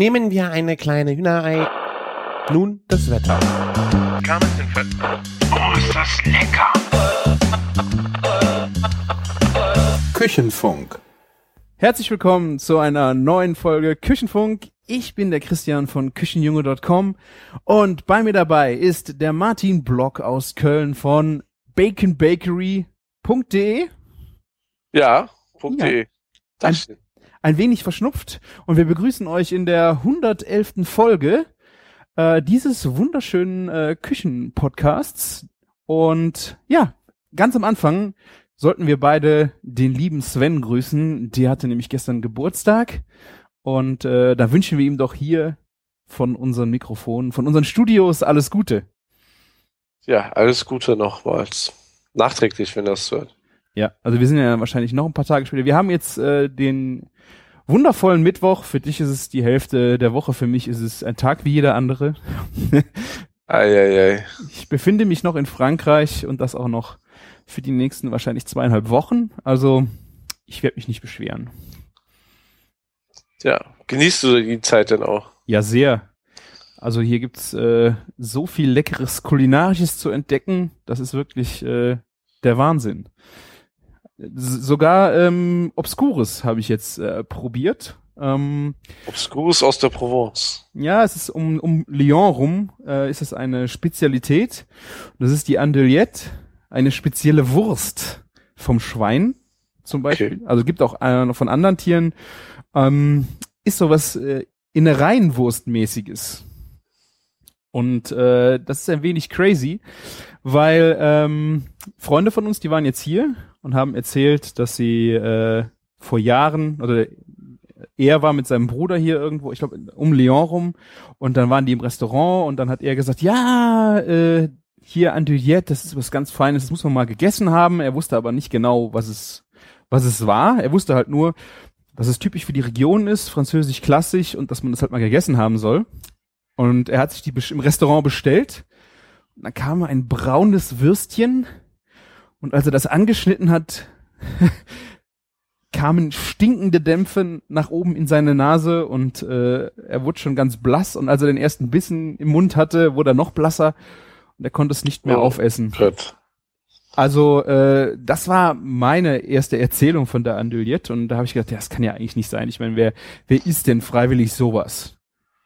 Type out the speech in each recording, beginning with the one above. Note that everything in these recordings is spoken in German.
Nehmen wir eine kleine Hühnerei. Nun das Wetter. Oh, ist das lecker! Küchenfunk. Herzlich willkommen zu einer neuen Folge Küchenfunk. Ich bin der Christian von Küchenjunge.com und bei mir dabei ist der Martin Block aus Köln von baconbakery.de. Ja, Punkt Ja. .de. Ein wenig verschnupft und wir begrüßen euch in der 111. Folge äh, dieses wunderschönen äh, Küchenpodcasts. Und ja, ganz am Anfang sollten wir beide den lieben Sven grüßen. Der hatte nämlich gestern Geburtstag. Und äh, da wünschen wir ihm doch hier von unseren Mikrofonen, von unseren Studios alles Gute. Ja, alles Gute nochmals. Nachträglich, wenn das hört. Ja, also wir sind ja wahrscheinlich noch ein paar Tage später. Wir haben jetzt äh, den wundervollen Mittwoch. Für dich ist es die Hälfte der Woche, für mich ist es ein Tag wie jeder andere. Eieiei. Ich befinde mich noch in Frankreich und das auch noch für die nächsten wahrscheinlich zweieinhalb Wochen. Also ich werde mich nicht beschweren. Ja, genießt du die Zeit denn auch? Ja, sehr. Also hier gibt's äh, so viel leckeres Kulinarisches zu entdecken. Das ist wirklich äh, der Wahnsinn. Sogar ähm, Obskures habe ich jetzt äh, probiert. Ähm, Obscurus aus der Provence. Ja, es ist um, um Lyon rum, äh, ist es eine Spezialität. Das ist die Andouillette, eine spezielle Wurst vom Schwein zum Beispiel. Okay. Also gibt auch äh, von anderen Tieren. Ähm, ist sowas äh, Innereienwurstmäßiges. Und äh, das ist ein wenig crazy, weil ähm, Freunde von uns, die waren jetzt hier und haben erzählt, dass sie äh, vor Jahren, oder er war mit seinem Bruder hier irgendwo, ich glaube um Lyon rum, und dann waren die im Restaurant und dann hat er gesagt, ja, äh, hier Andouillette, das ist was ganz Feines, das muss man mal gegessen haben. Er wusste aber nicht genau, was es, was es war. Er wusste halt nur, dass es typisch für die Region ist, französisch klassisch und dass man das halt mal gegessen haben soll. Und er hat sich die im Restaurant bestellt. Und dann kam ein braunes Würstchen. Und als er das angeschnitten hat, kamen stinkende Dämpfe nach oben in seine Nase und äh, er wurde schon ganz blass. Und als er den ersten Bissen im Mund hatte, wurde er noch blasser und er konnte es nicht mehr Oh. aufessen. Gott. Also äh, das war meine erste Erzählung von der Andouillette und da habe ich gedacht, ja, das kann ja eigentlich nicht sein. Ich meine, wer wer isst denn freiwillig sowas?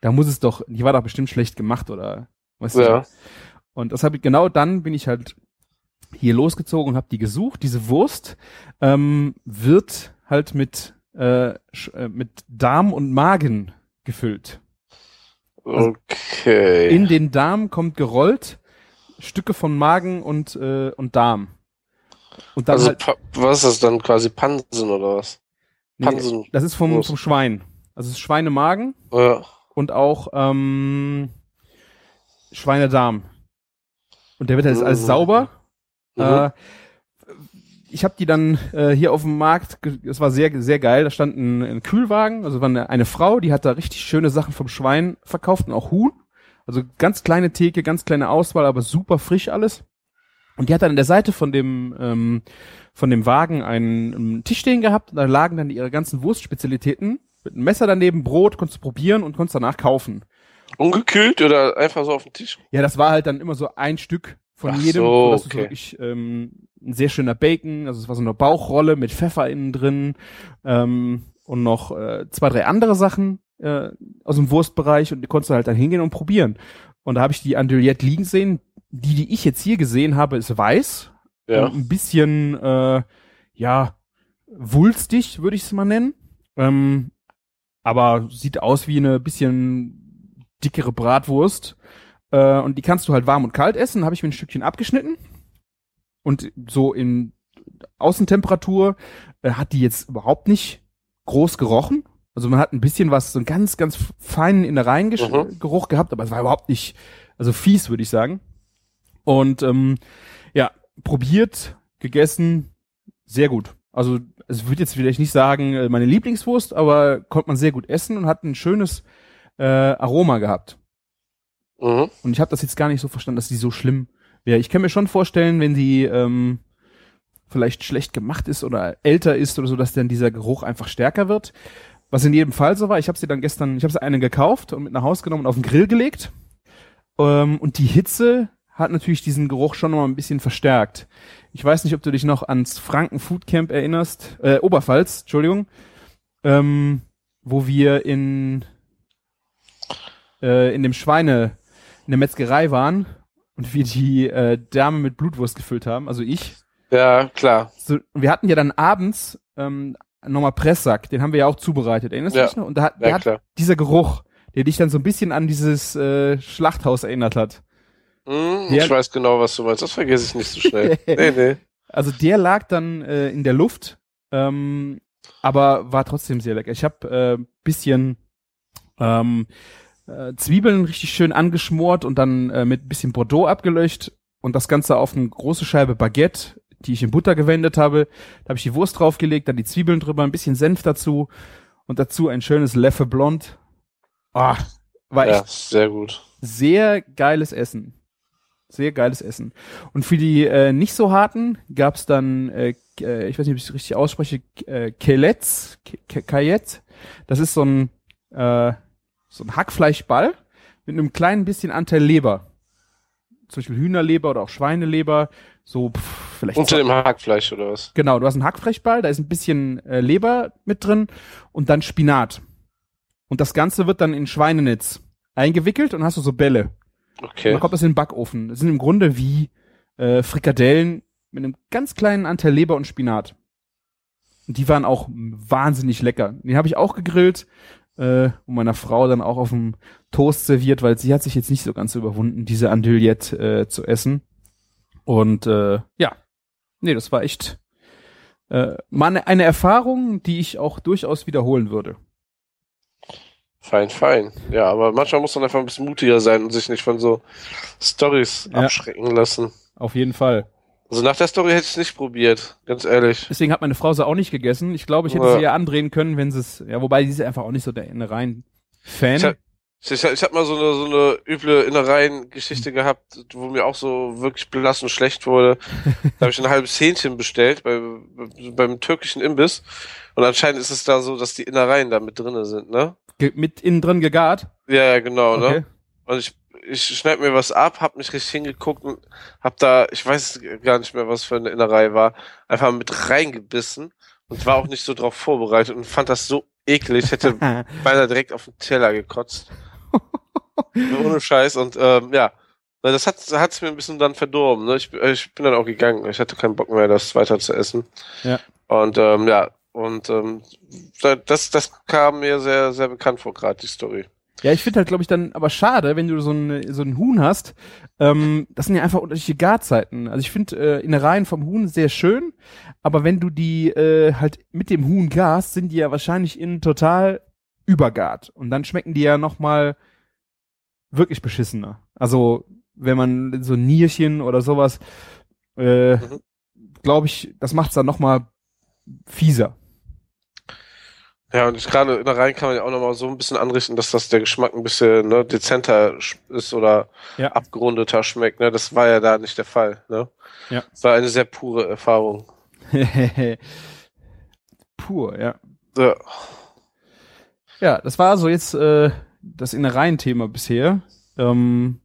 Da muss es doch, die war doch bestimmt schlecht gemacht oder was? Ja. Und das habe ich genau dann bin ich halt hier losgezogen und habe die gesucht. Diese Wurst ähm, wird halt mit äh, äh, mit Darm und Magen gefüllt. Okay. In den Darm kommt gerollt Stücke von Magen und äh, und Darm. Und dann also, halt, was ist das dann quasi Pansen oder was? Nee, Pansen. das ist vom, Wurst. vom Schwein. Also es ist Schweinemagen Ja. und auch ähm, Schweinedarm. Und der wird alles Mhm. sauber. Mhm. Äh, ich habe die dann äh, hier auf dem Markt, es war sehr, sehr geil, da stand ein, ein Kühlwagen, also war eine, eine Frau, die hat da richtig schöne Sachen vom Schwein verkauft und auch Huhn. Also ganz kleine Theke, ganz kleine Auswahl, aber super frisch alles. Und die hat dann an der Seite von dem, ähm, von dem Wagen einen, einen Tisch stehen gehabt und da lagen dann ihre ganzen Wurstspezialitäten mit einem Messer daneben, Brot, konntest du probieren und konntest danach kaufen. Ungekühlt oder einfach so auf dem Tisch? Ja, das war halt dann immer so ein Stück von Ach jedem. so, das ist okay. wirklich ähm, ein sehr schöner Bacon, also es war so eine Bauchrolle mit Pfeffer innen drin ähm, und noch äh, zwei, drei andere Sachen äh, aus dem Wurstbereich und die konntest du halt dann hingehen und probieren. Und da habe ich die Andouillette liegen sehen. Die, die ich jetzt hier gesehen habe, ist weiß. Ja. Und ein bisschen, äh, ja, wulstig, würde ich es mal nennen. Ähm, aber sieht aus wie eine bisschen dickere Bratwurst. Äh, und die kannst du halt warm und kalt essen. Habe ich mir ein Stückchen abgeschnitten. Und so in Außentemperatur äh, hat die jetzt überhaupt nicht groß gerochen. Also man hat ein bisschen was, so einen ganz, ganz feinen Innereiengeruch Mhm. Gehabt, aber es war überhaupt nicht, also fies, würde ich sagen. Und ähm, ja, probiert, gegessen, sehr gut. Also es würde jetzt vielleicht nicht sagen, äh, meine Lieblingswurst, aber konnte man sehr gut essen und hat ein schönes äh, Aroma gehabt. Mhm. Und ich habe das jetzt gar nicht so verstanden, dass die so schlimm wäre. Ich kann mir schon vorstellen, wenn die ähm, vielleicht schlecht gemacht ist oder älter ist oder so, dass dann dieser Geruch einfach stärker wird. Was in jedem Fall so war, ich habe sie dann gestern, ich habe sie eine gekauft und mit nach Hause genommen und auf den Grill gelegt. Ähm, und die Hitze hat natürlich diesen Geruch schon mal ein bisschen verstärkt. Ich weiß nicht, ob du dich noch ans Franken Food Camp erinnerst, äh, Oberpfalz, Entschuldigung, ähm, wo wir in äh, in dem Schweine in der Metzgerei waren und wir die äh, Dame mit Blutwurst gefüllt haben, also ich. Ja, klar. So, wir hatten ja dann abends ähm, nochmal Presssack, den haben wir ja auch zubereitet, erinnerst du Ja. dich noch? Und da hat, Ja, der hat dieser Geruch, der dich dann so ein bisschen an dieses äh, Schlachthaus erinnert hat. Hm, Ja. Ich weiß genau, was du meinst. Das vergesse ich nicht so schnell. nee, nee. Also der lag dann äh, in der Luft, ähm, aber war trotzdem sehr lecker. Ich habe äh, bisschen ähm, äh, Zwiebeln richtig schön angeschmort und dann äh, mit bisschen Bordeaux abgelöscht und das Ganze auf eine große Scheibe Baguette, die ich in Butter gewendet habe. Da habe ich die Wurst draufgelegt, dann die Zwiebeln drüber, ein bisschen Senf dazu und dazu ein schönes Leffe Blond. Ah, war echt Ja, sehr gut. sehr geiles Essen. Sehr geiles Essen. Und für die äh, nicht so harten gab's dann, äh, äh, ich weiß nicht, ob ich es richtig ausspreche, äh, Kelets, Kayet. Das ist so ein, äh, so ein Hackfleischball mit einem kleinen bisschen Anteil Leber. Zum Beispiel Hühnerleber oder auch Schweineleber. So pff, vielleicht Unter dem Hackfleisch oder was? Genau, du hast einen Hackfleischball, da ist ein bisschen äh, Leber mit drin und dann Spinat. Und das Ganze wird dann in Schweinenetz eingewickelt und hast du so Bälle. Und Okay. dann kommt das in den Backofen. Das sind im Grunde wie äh, Frikadellen mit einem ganz kleinen Anteil Leber und Spinat. Und die waren auch wahnsinnig lecker. Die habe ich auch gegrillt äh, und meiner Frau dann auch auf dem Toast serviert, weil sie hat sich jetzt nicht so ganz überwunden, diese Andouillette äh, zu essen. Und äh, ja, nee, das war echt äh, mal eine, eine Erfahrung, die ich auch durchaus wiederholen würde. Fein, fein. Ja, aber manchmal muss man einfach ein bisschen mutiger sein und sich nicht von so Stories Ja. abschrecken lassen. Auf jeden Fall. Also nach der Story hätte ich es nicht probiert, ganz ehrlich. Deswegen hat meine Frau sie auch nicht gegessen. Ich glaube, ich hätte Ja. sie eher andrehen können, wenn sie es. Ja, wobei die ist einfach auch nicht so der Innereien-Fan. Ich hab- Ich, ich, habe mal so eine, so eine üble Innereien-Geschichte gehabt, wo mir auch so wirklich blass und schlecht wurde. da habe ich ein halbes Hähnchen bestellt bei, beim türkischen Imbiss. Und anscheinend ist es da so, dass die Innereien da mit drinne sind, ne? Ge mit innen drin gegart. Ja, ja, genau, Okay. ne? Und ich, ich schneid mir was ab, hab nicht richtig hingeguckt und hab da, ich weiß gar nicht mehr, was für eine Innerei war, einfach mit reingebissen und war auch nicht so drauf vorbereitet und fand das so eklig, hätte beinahe direkt auf den Teller gekotzt. Ohne Scheiß und ähm, ja, das hat hat's mir ein bisschen dann verdorben. Ne? Ich, ich bin dann auch gegangen. Ich hatte keinen Bock mehr, das weiter zu essen. Ja. Und ähm, ja, und ähm, das, das kam mir sehr, sehr bekannt vor, gerade die Story. Ja, ich finde halt, glaube ich, dann aber schade, wenn du so ein, so ein Huhn hast. Ähm, das sind ja einfach unterschiedliche Garzeiten. Also ich finde äh, Innereien vom Huhn sehr schön, aber wenn du die äh, halt mit dem Huhn garst, sind die ja wahrscheinlich innen total übergart. Und dann schmecken die ja noch mal wirklich beschissener. Also wenn man so ein Nierchen oder sowas, äh, Mhm. glaube ich, das macht's dann noch mal fieser. Ja, und gerade in der Reihe kann man ja auch nochmal so ein bisschen anrichten, dass das der Geschmack ein bisschen ne, dezenter ist oder Ja. abgerundeter schmeckt. Ne? Das war ja da nicht der Fall. Ne? Ja. Das war eine sehr pure Erfahrung. Pur, ja. Ja. Ja, das war so jetzt äh, das Innereien-Thema bisher ähm,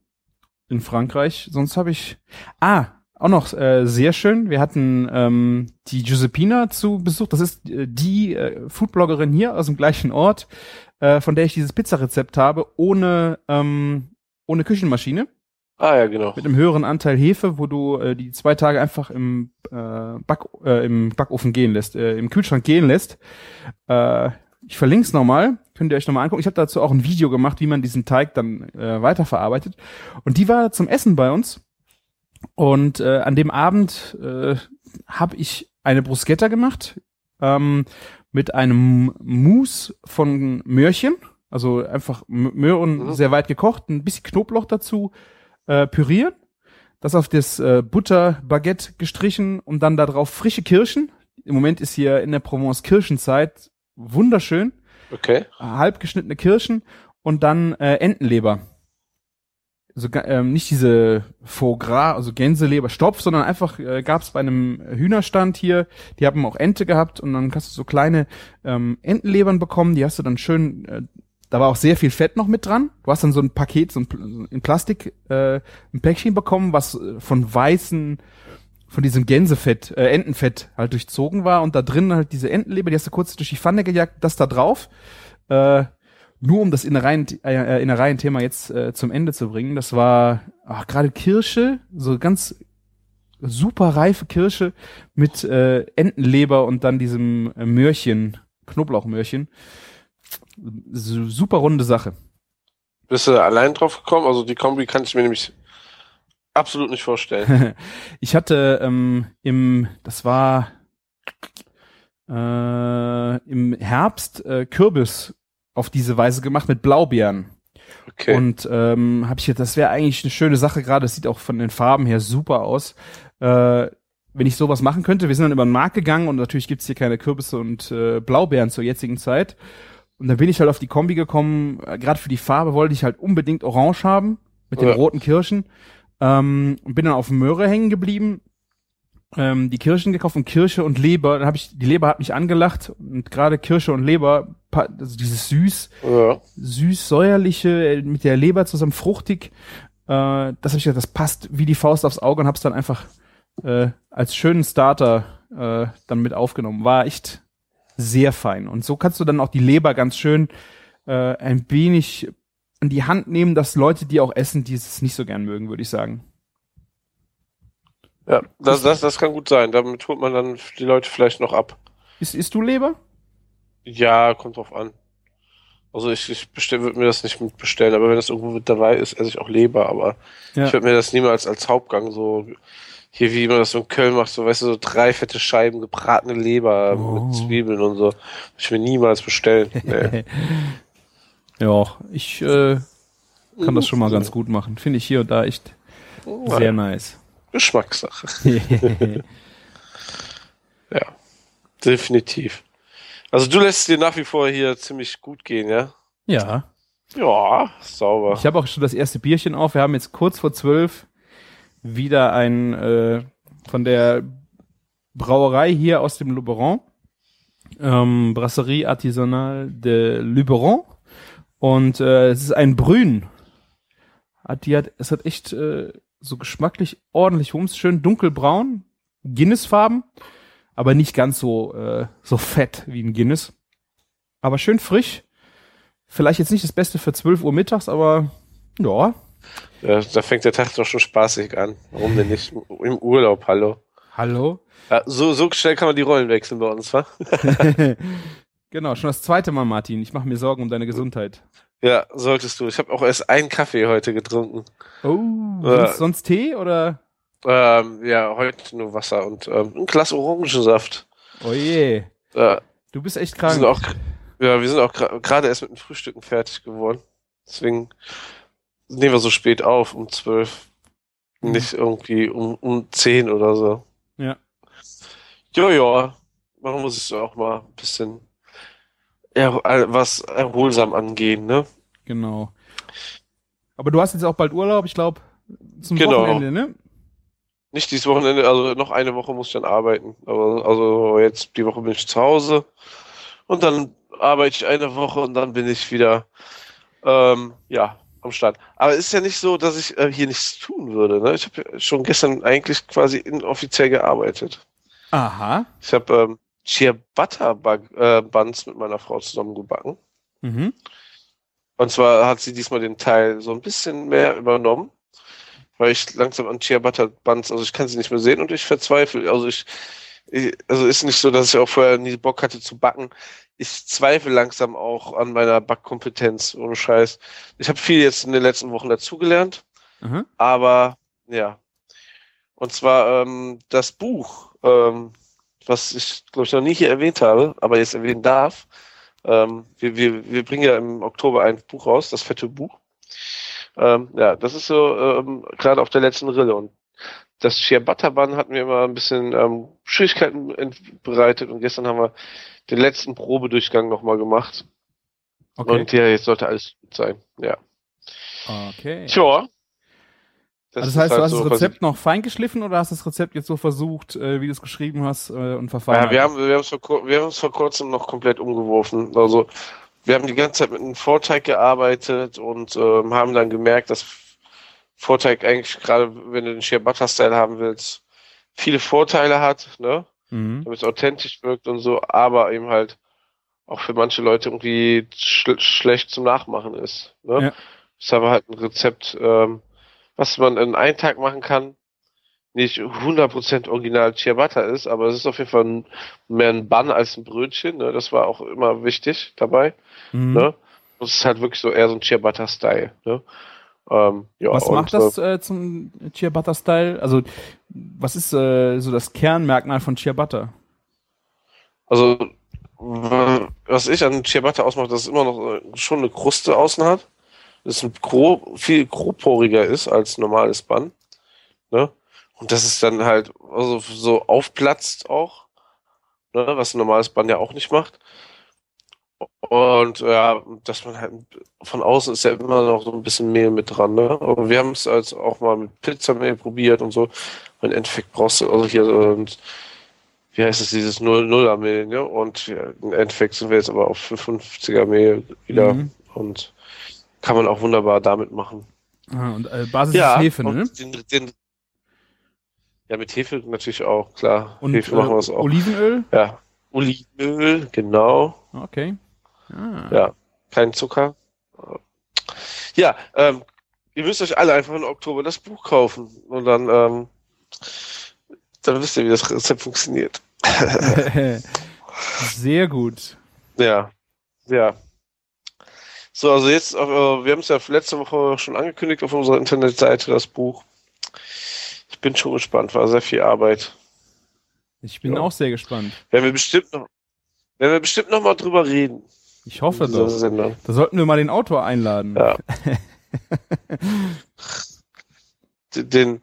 in Frankreich. Sonst habe ich ah auch noch äh, sehr schön. Wir hatten ähm, die Giuseppina zu Besuch. Das ist äh, die äh, Foodbloggerin hier aus dem gleichen Ort, äh, von der ich dieses Pizzarezept habe, ohne ähm, ohne Küchenmaschine Ah ja, genau. mit einem höheren Anteil Hefe, wo du äh, die zwei Tage einfach im, äh, Back, äh, im Backofen gehen lässt, äh, im Kühlschrank gehen lässt. Äh, ich verlinke es nochmal, könnt ihr euch nochmal angucken. Ich habe dazu auch ein Video gemacht, wie man diesen Teig dann äh, weiterverarbeitet. Und die war zum Essen bei uns. Und äh, an dem Abend äh, habe ich eine Bruschetta gemacht ähm, mit einem Mousse von Möhrchen. Also einfach Möhren Mhm. sehr weit gekocht, ein bisschen Knoblauch dazu, äh, pürieren, das auf das äh, Butterbaguette gestrichen und dann da drauf frische Kirschen. Im Moment ist hier in der Provence Kirschenzeit wunderschön. Okay. Halb geschnittene Kirschen und dann äh, Entenleber. Also ähm, nicht diese Foie Gras, also Gänseleber, Stopf, sondern einfach äh, gab es bei einem Hühnerstand hier, die haben auch Ente gehabt und dann hast du so kleine ähm, Entenlebern bekommen, die hast du dann schön, äh, da war auch sehr viel Fett noch mit dran. Du hast dann so ein Paket, so ein, in Plastik, äh, ein Päckchen bekommen, was äh, von weißen, von diesem Gänsefett, äh, Entenfett halt durchzogen war und da drin halt diese Entenleber, die hast du kurz durch die Pfanne gejagt, das da drauf. Äh, nur um das Innereien, äh, Innereien-Thema jetzt äh, zum Ende zu bringen, das war ach, gerade Kirsche, so ganz super reife Kirsche mit äh, Entenleber und dann diesem äh, Möhrchen, Knoblauchmöhrchen. Su- Super runde Sache. Bist du allein drauf gekommen? Also die Kombi kann ich mir nämlich absolut nicht vorstellen. ich hatte ähm, im, das war äh, im Herbst äh, Kürbis auf diese Weise gemacht mit Blaubeeren. Okay. Und ähm, habe ich gedacht, das wäre eigentlich eine schöne Sache gerade. Es sieht auch von den Farben her super aus. Äh, wenn ich sowas machen könnte, wir sind dann über den Markt gegangen und natürlich gibt's hier keine Kürbisse und äh, Blaubeeren zur jetzigen Zeit. Und dann bin ich halt auf die Kombi gekommen. Äh, Gerade für die Farbe wollte ich halt unbedingt Orange haben mit den Ja. roten Kirschen. Ähm, und bin dann auf Möhre hängen geblieben. Ähm, die Kirschen gekauft und Kirsche und Leber. Dann habe ich die Leber hat mich angelacht und gerade Kirsche und Leber, also dieses süß, ja. süß-säuerliche äh, mit der Leber zusammen fruchtig. Äh, das habe ich gedacht, das passt wie die Faust aufs Auge und hab's dann einfach äh, als schönen Starter äh, dann mit aufgenommen. War echt sehr fein. Und so kannst du dann auch die Leber ganz schön äh, ein wenig in die Hand nehmen, dass Leute, die auch essen, die es nicht so gern mögen, würde ich sagen. Ja, das, das, das kann gut sein. Damit holt man dann die Leute vielleicht noch ab. Isst, isst du Leber? Ja, kommt drauf an. Also ich, ich würde mir das nicht mitbestellen, aber wenn das irgendwo mit dabei ist, esse ich auch Leber, aber Ja. ich würde mir das niemals als Hauptgang so hier wie man das so in Köln macht, so weißt du, so drei fette Scheiben gebratene Leber Oh. mit Zwiebeln und so. Würde ich mir niemals bestellen. Nee. ja, ich äh, kann das schon mal ganz gut machen. Finde ich hier und da echt sehr nice. Geschmackssache. Ja, definitiv. Also du lässt es dir nach wie vor hier ziemlich gut gehen, ja? ja. Ja, sauber. Ich habe auch schon das erste Bierchen auf. Wir haben jetzt kurz vor zwölf wieder ein äh, von der Brauerei hier aus dem Luberon. Ähm, Brasserie Artisanale de Luberon. Und äh, es ist ein Brün. Hat, die hat, es hat echt äh, so geschmacklich ordentlich Hums, schön dunkelbraun, Guinness-Farben, aber nicht ganz so, äh, so fett wie ein Guinness. Aber schön frisch. Vielleicht jetzt nicht das Beste für 12 Uhr mittags, aber ja, Ja, da fängt der Tag doch schon spaßig an. Warum denn nicht? Im Urlaub, hallo. hallo. Ja, so, so schnell kann man die Rollen wechseln bei uns, wa? genau, schon das zweite Mal, Martin. Ich mache mir Sorgen um deine Gesundheit. Ja, solltest du. Ich habe auch erst einen Kaffee heute getrunken. Oh, Ja. sonst, sonst Tee oder? Ähm, ja, heute nur Wasser und ähm, ein Glas Orangensaft. Oh je, Ja, du bist echt wir sind krank. auch, ja, wir sind auch gerade erst mit dem Frühstücken fertig geworden. Deswegen nehmen wir so spät auf, um zwölf. Mhm. Nicht irgendwie um, um zehn oder so. Ja. Ja, ja. Man muss es auch mal ein bisschen er, was erholsam angehen, ne? Genau. Aber du hast jetzt auch bald Urlaub, ich glaube, zum Genau. Wochenende, ne? Nicht dieses Wochenende, also noch eine Woche muss ich dann arbeiten. Aber also jetzt die Woche bin ich zu Hause und dann arbeite ich eine Woche und dann bin ich wieder ähm, ja am Start. Aber es ist ja nicht so, dass ich äh, hier nichts tun würde. Ne? Ich habe schon gestern eigentlich quasi inoffiziell gearbeitet. Aha. Ich habe ähm, Ciabatta Bug- äh, Buns mit meiner Frau zusammen gebacken. Mhm. Und zwar hat sie diesmal den Teil so ein bisschen mehr übernommen, weil ich langsam an Ciabatta Buns, also ich kann sie nicht mehr sehen und ich verzweifle. Also ich, ich also ist nicht so, dass ich auch vorher nie Bock hatte zu backen. Ich zweifle langsam auch an meiner Backkompetenz, ohne Scheiß. Ich habe viel jetzt in den letzten Wochen dazugelernt, Aha. aber ja. Und zwar ähm, das Buch, ähm, was ich glaube ich noch nie hier erwähnt habe, aber jetzt erwähnen darf. Ähm, wir, wir, wir bringen ja im Oktober ein Buch raus, das fette Buch. Ähm, ja, das ist so ähm, gerade auf der letzten Rille und das Ciabatta Bun hat mir immer ein bisschen ähm, Schwierigkeiten bereitet und gestern haben wir den letzten Probedurchgang nochmal gemacht. Okay. Und ja, jetzt sollte alles gut sein. Ja. Okay. Tja, Das, also das heißt, halt du hast so das Rezept noch feingeschliffen oder hast das Rezept jetzt so versucht, äh, wie du es geschrieben hast, äh, und verfeinert? Ja, wir haben wir haben es vor, wir vor kurzem noch komplett umgeworfen. Also wir haben die ganze Zeit mit einem Vorteig gearbeitet und ähm, haben dann gemerkt, dass Vorteig eigentlich gerade, wenn du den Shea Butter Style haben willst, viele Vorteile hat, ne? mhm. damit es authentisch wirkt und so, aber eben halt auch für manche Leute irgendwie schl schlecht zum Nachmachen ist. Ne? Ja. Das haben wir halt ein Rezept, ähm, was man in einem Tag machen kann, nicht 100% original Ciabatta ist, aber es ist auf jeden Fall mehr ein Bun als ein Brötchen. Ne? Das war auch immer wichtig dabei. Mhm. Ne? Es ist halt wirklich so eher so ein Ciabatta-Style. Ne? Ähm, ja, Was macht das äh, zum Ciabatta-Style? Also, was ist äh, so das Kernmerkmal von Ciabatta? Also, was ich an Ciabatta ausmacht, dass es immer noch äh, schon eine Kruste außen hat. Ein grob, viel grobporiger ist als normales Bun. Ne? Und dass es dann halt also so aufplatzt auch. Ne? Was ein normales Bun ja auch nicht macht. Und ja, dass man halt von außen ist ja immer noch so ein bisschen Mehl mit dran. Ne? Aber wir haben es als auch mal mit Pizzamehl probiert und so. Und im Endeffekt brauchst du also hier so und wie heißt es, dieses 0-0er Mehl, ne? Und ja, im Endeffekt sind wir jetzt aber auf 50er Mehl wieder Mhm. und kann man auch wunderbar damit machen. Ah, und äh, Basis ist Hefe, ne? den, den, ja, mit Hefe natürlich auch, klar. Und Hefe machen wir es äh, auch. Olivenöl? Ja, Olivenöl, genau. Okay. Ah. Ja, kein Zucker. Ja, ähm, ihr müsst euch alle einfach im Oktober das Buch kaufen und dann, ähm, dann wisst ihr, wie das Rezept funktioniert. Sehr gut. Ja, ja. So, also jetzt, äh, wir haben es ja letzte Woche schon angekündigt auf unserer Internetseite, das Buch. Ich bin schon gespannt, war sehr viel Arbeit. Ich bin Ja. auch sehr gespannt. Werden wir bestimmt noch, werden wir bestimmt noch mal drüber reden. Ich hoffe doch. Sendung. Da sollten wir mal den Autor einladen. Ja. Den,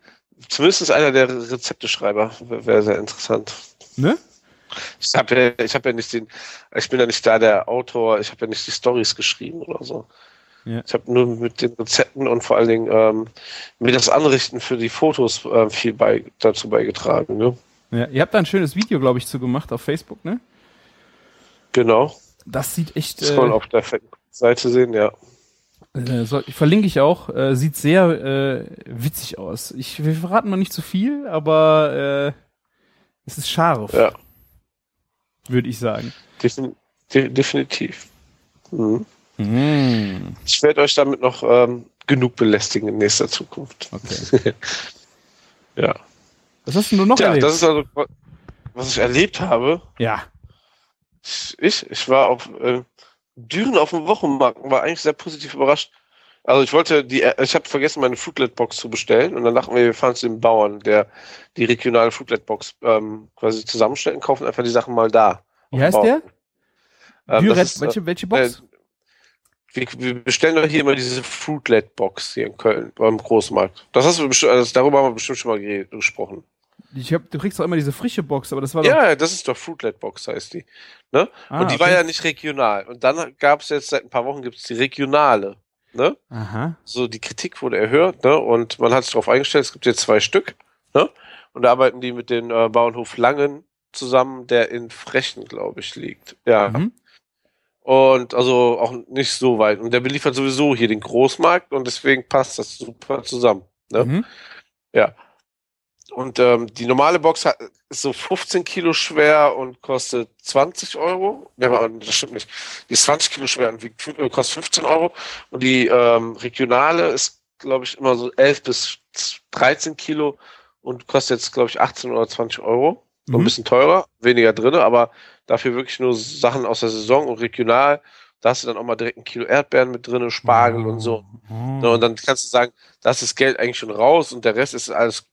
zumindest einer der Rezepteschreiber wäre sehr interessant. Ne? Ich habe ja, ich habe ja nicht den, ich bin ja nicht da der Autor, ich habe ja nicht die Stories geschrieben oder so. Ja. Ich habe nur mit den Rezepten und vor allen Dingen ähm, mir das Anrichten für die Fotos äh, viel bei, dazu beigetragen. Ne? Ja, ihr habt da ein schönes Video, glaube ich, zu gemacht auf Facebook, ne? Genau. Das sieht echt. Das kann man Äh, auf der Seite sehen, ja. äh, soll, verlinke ich auch. Äh, sieht sehr äh, witzig aus. Ich, wir verraten noch nicht zu viel, aber äh, es ist scharf, Ja, würde ich sagen. defin de definitiv. Mhm. Mm, Ich werde euch damit noch ähm, genug belästigen in nächster Zukunft. okay. Ja. Was hast du noch Tja, erlebt? das ist also, was ich erlebt habe. ja. Ich, ich war auf äh, Düren auf dem Wochenmarkt und war eigentlich sehr positiv überrascht. Also ich wollte die, ich habe vergessen, meine Foodlet-Box zu bestellen und dann dachten wir, wir fahren zu dem Bauern, der die regionale Foodlet-Box ähm, quasi zusammenstellt und kaufen einfach die Sachen mal da. Wie heißt der? Ähm, Düret, ist, welche, welche Box? äh, wir, wir bestellen doch hier immer diese Fruitlet-Box hier in Köln beim Großmarkt. Das hast du bestimmt, also darüber haben wir bestimmt schon mal ge- gesprochen. ich hab, du kriegst doch immer diese frische Box, aber das war doch. Ja, das ist doch Fruitlet-Box, heißt die. Ne? Ah, und die okay. war ja nicht regional. Und dann gab es jetzt seit ein paar Wochen gibt's die regionale. Ne? Aha. So, die Kritik wurde erhöht, ne? Und man hat sich darauf eingestellt, es gibt jetzt zwei Stück, ne? Und da arbeiten die mit dem äh, Bauernhof Langen zusammen, der in Frechen, glaube ich, liegt. Ja. Mhm. Und also auch nicht so weit. Und der beliefert sowieso hier den Großmarkt und deswegen passt das super zusammen. Ne? Mhm. Und ähm, die normale Box hat, ist so 15 Kilo schwer und kostet 20 Euro. Ja, aber das stimmt nicht. Die ist 20 Kilo schwer und wiegt, äh, kostet 15 Euro. Und die ähm, regionale ist, glaube ich, immer so 11 bis 13 Kilo und kostet jetzt, glaube ich, 18 oder 20 Euro. So ein Mhm. bisschen teurer, weniger drinne, aber dafür wirklich nur Sachen aus der Saison und regional. Da hast du dann auch mal direkt ein Kilo Erdbeeren mit drinne, Spargel und so. Ne, und dann kannst du sagen, da ist das Geld eigentlich schon raus und der Rest ist alles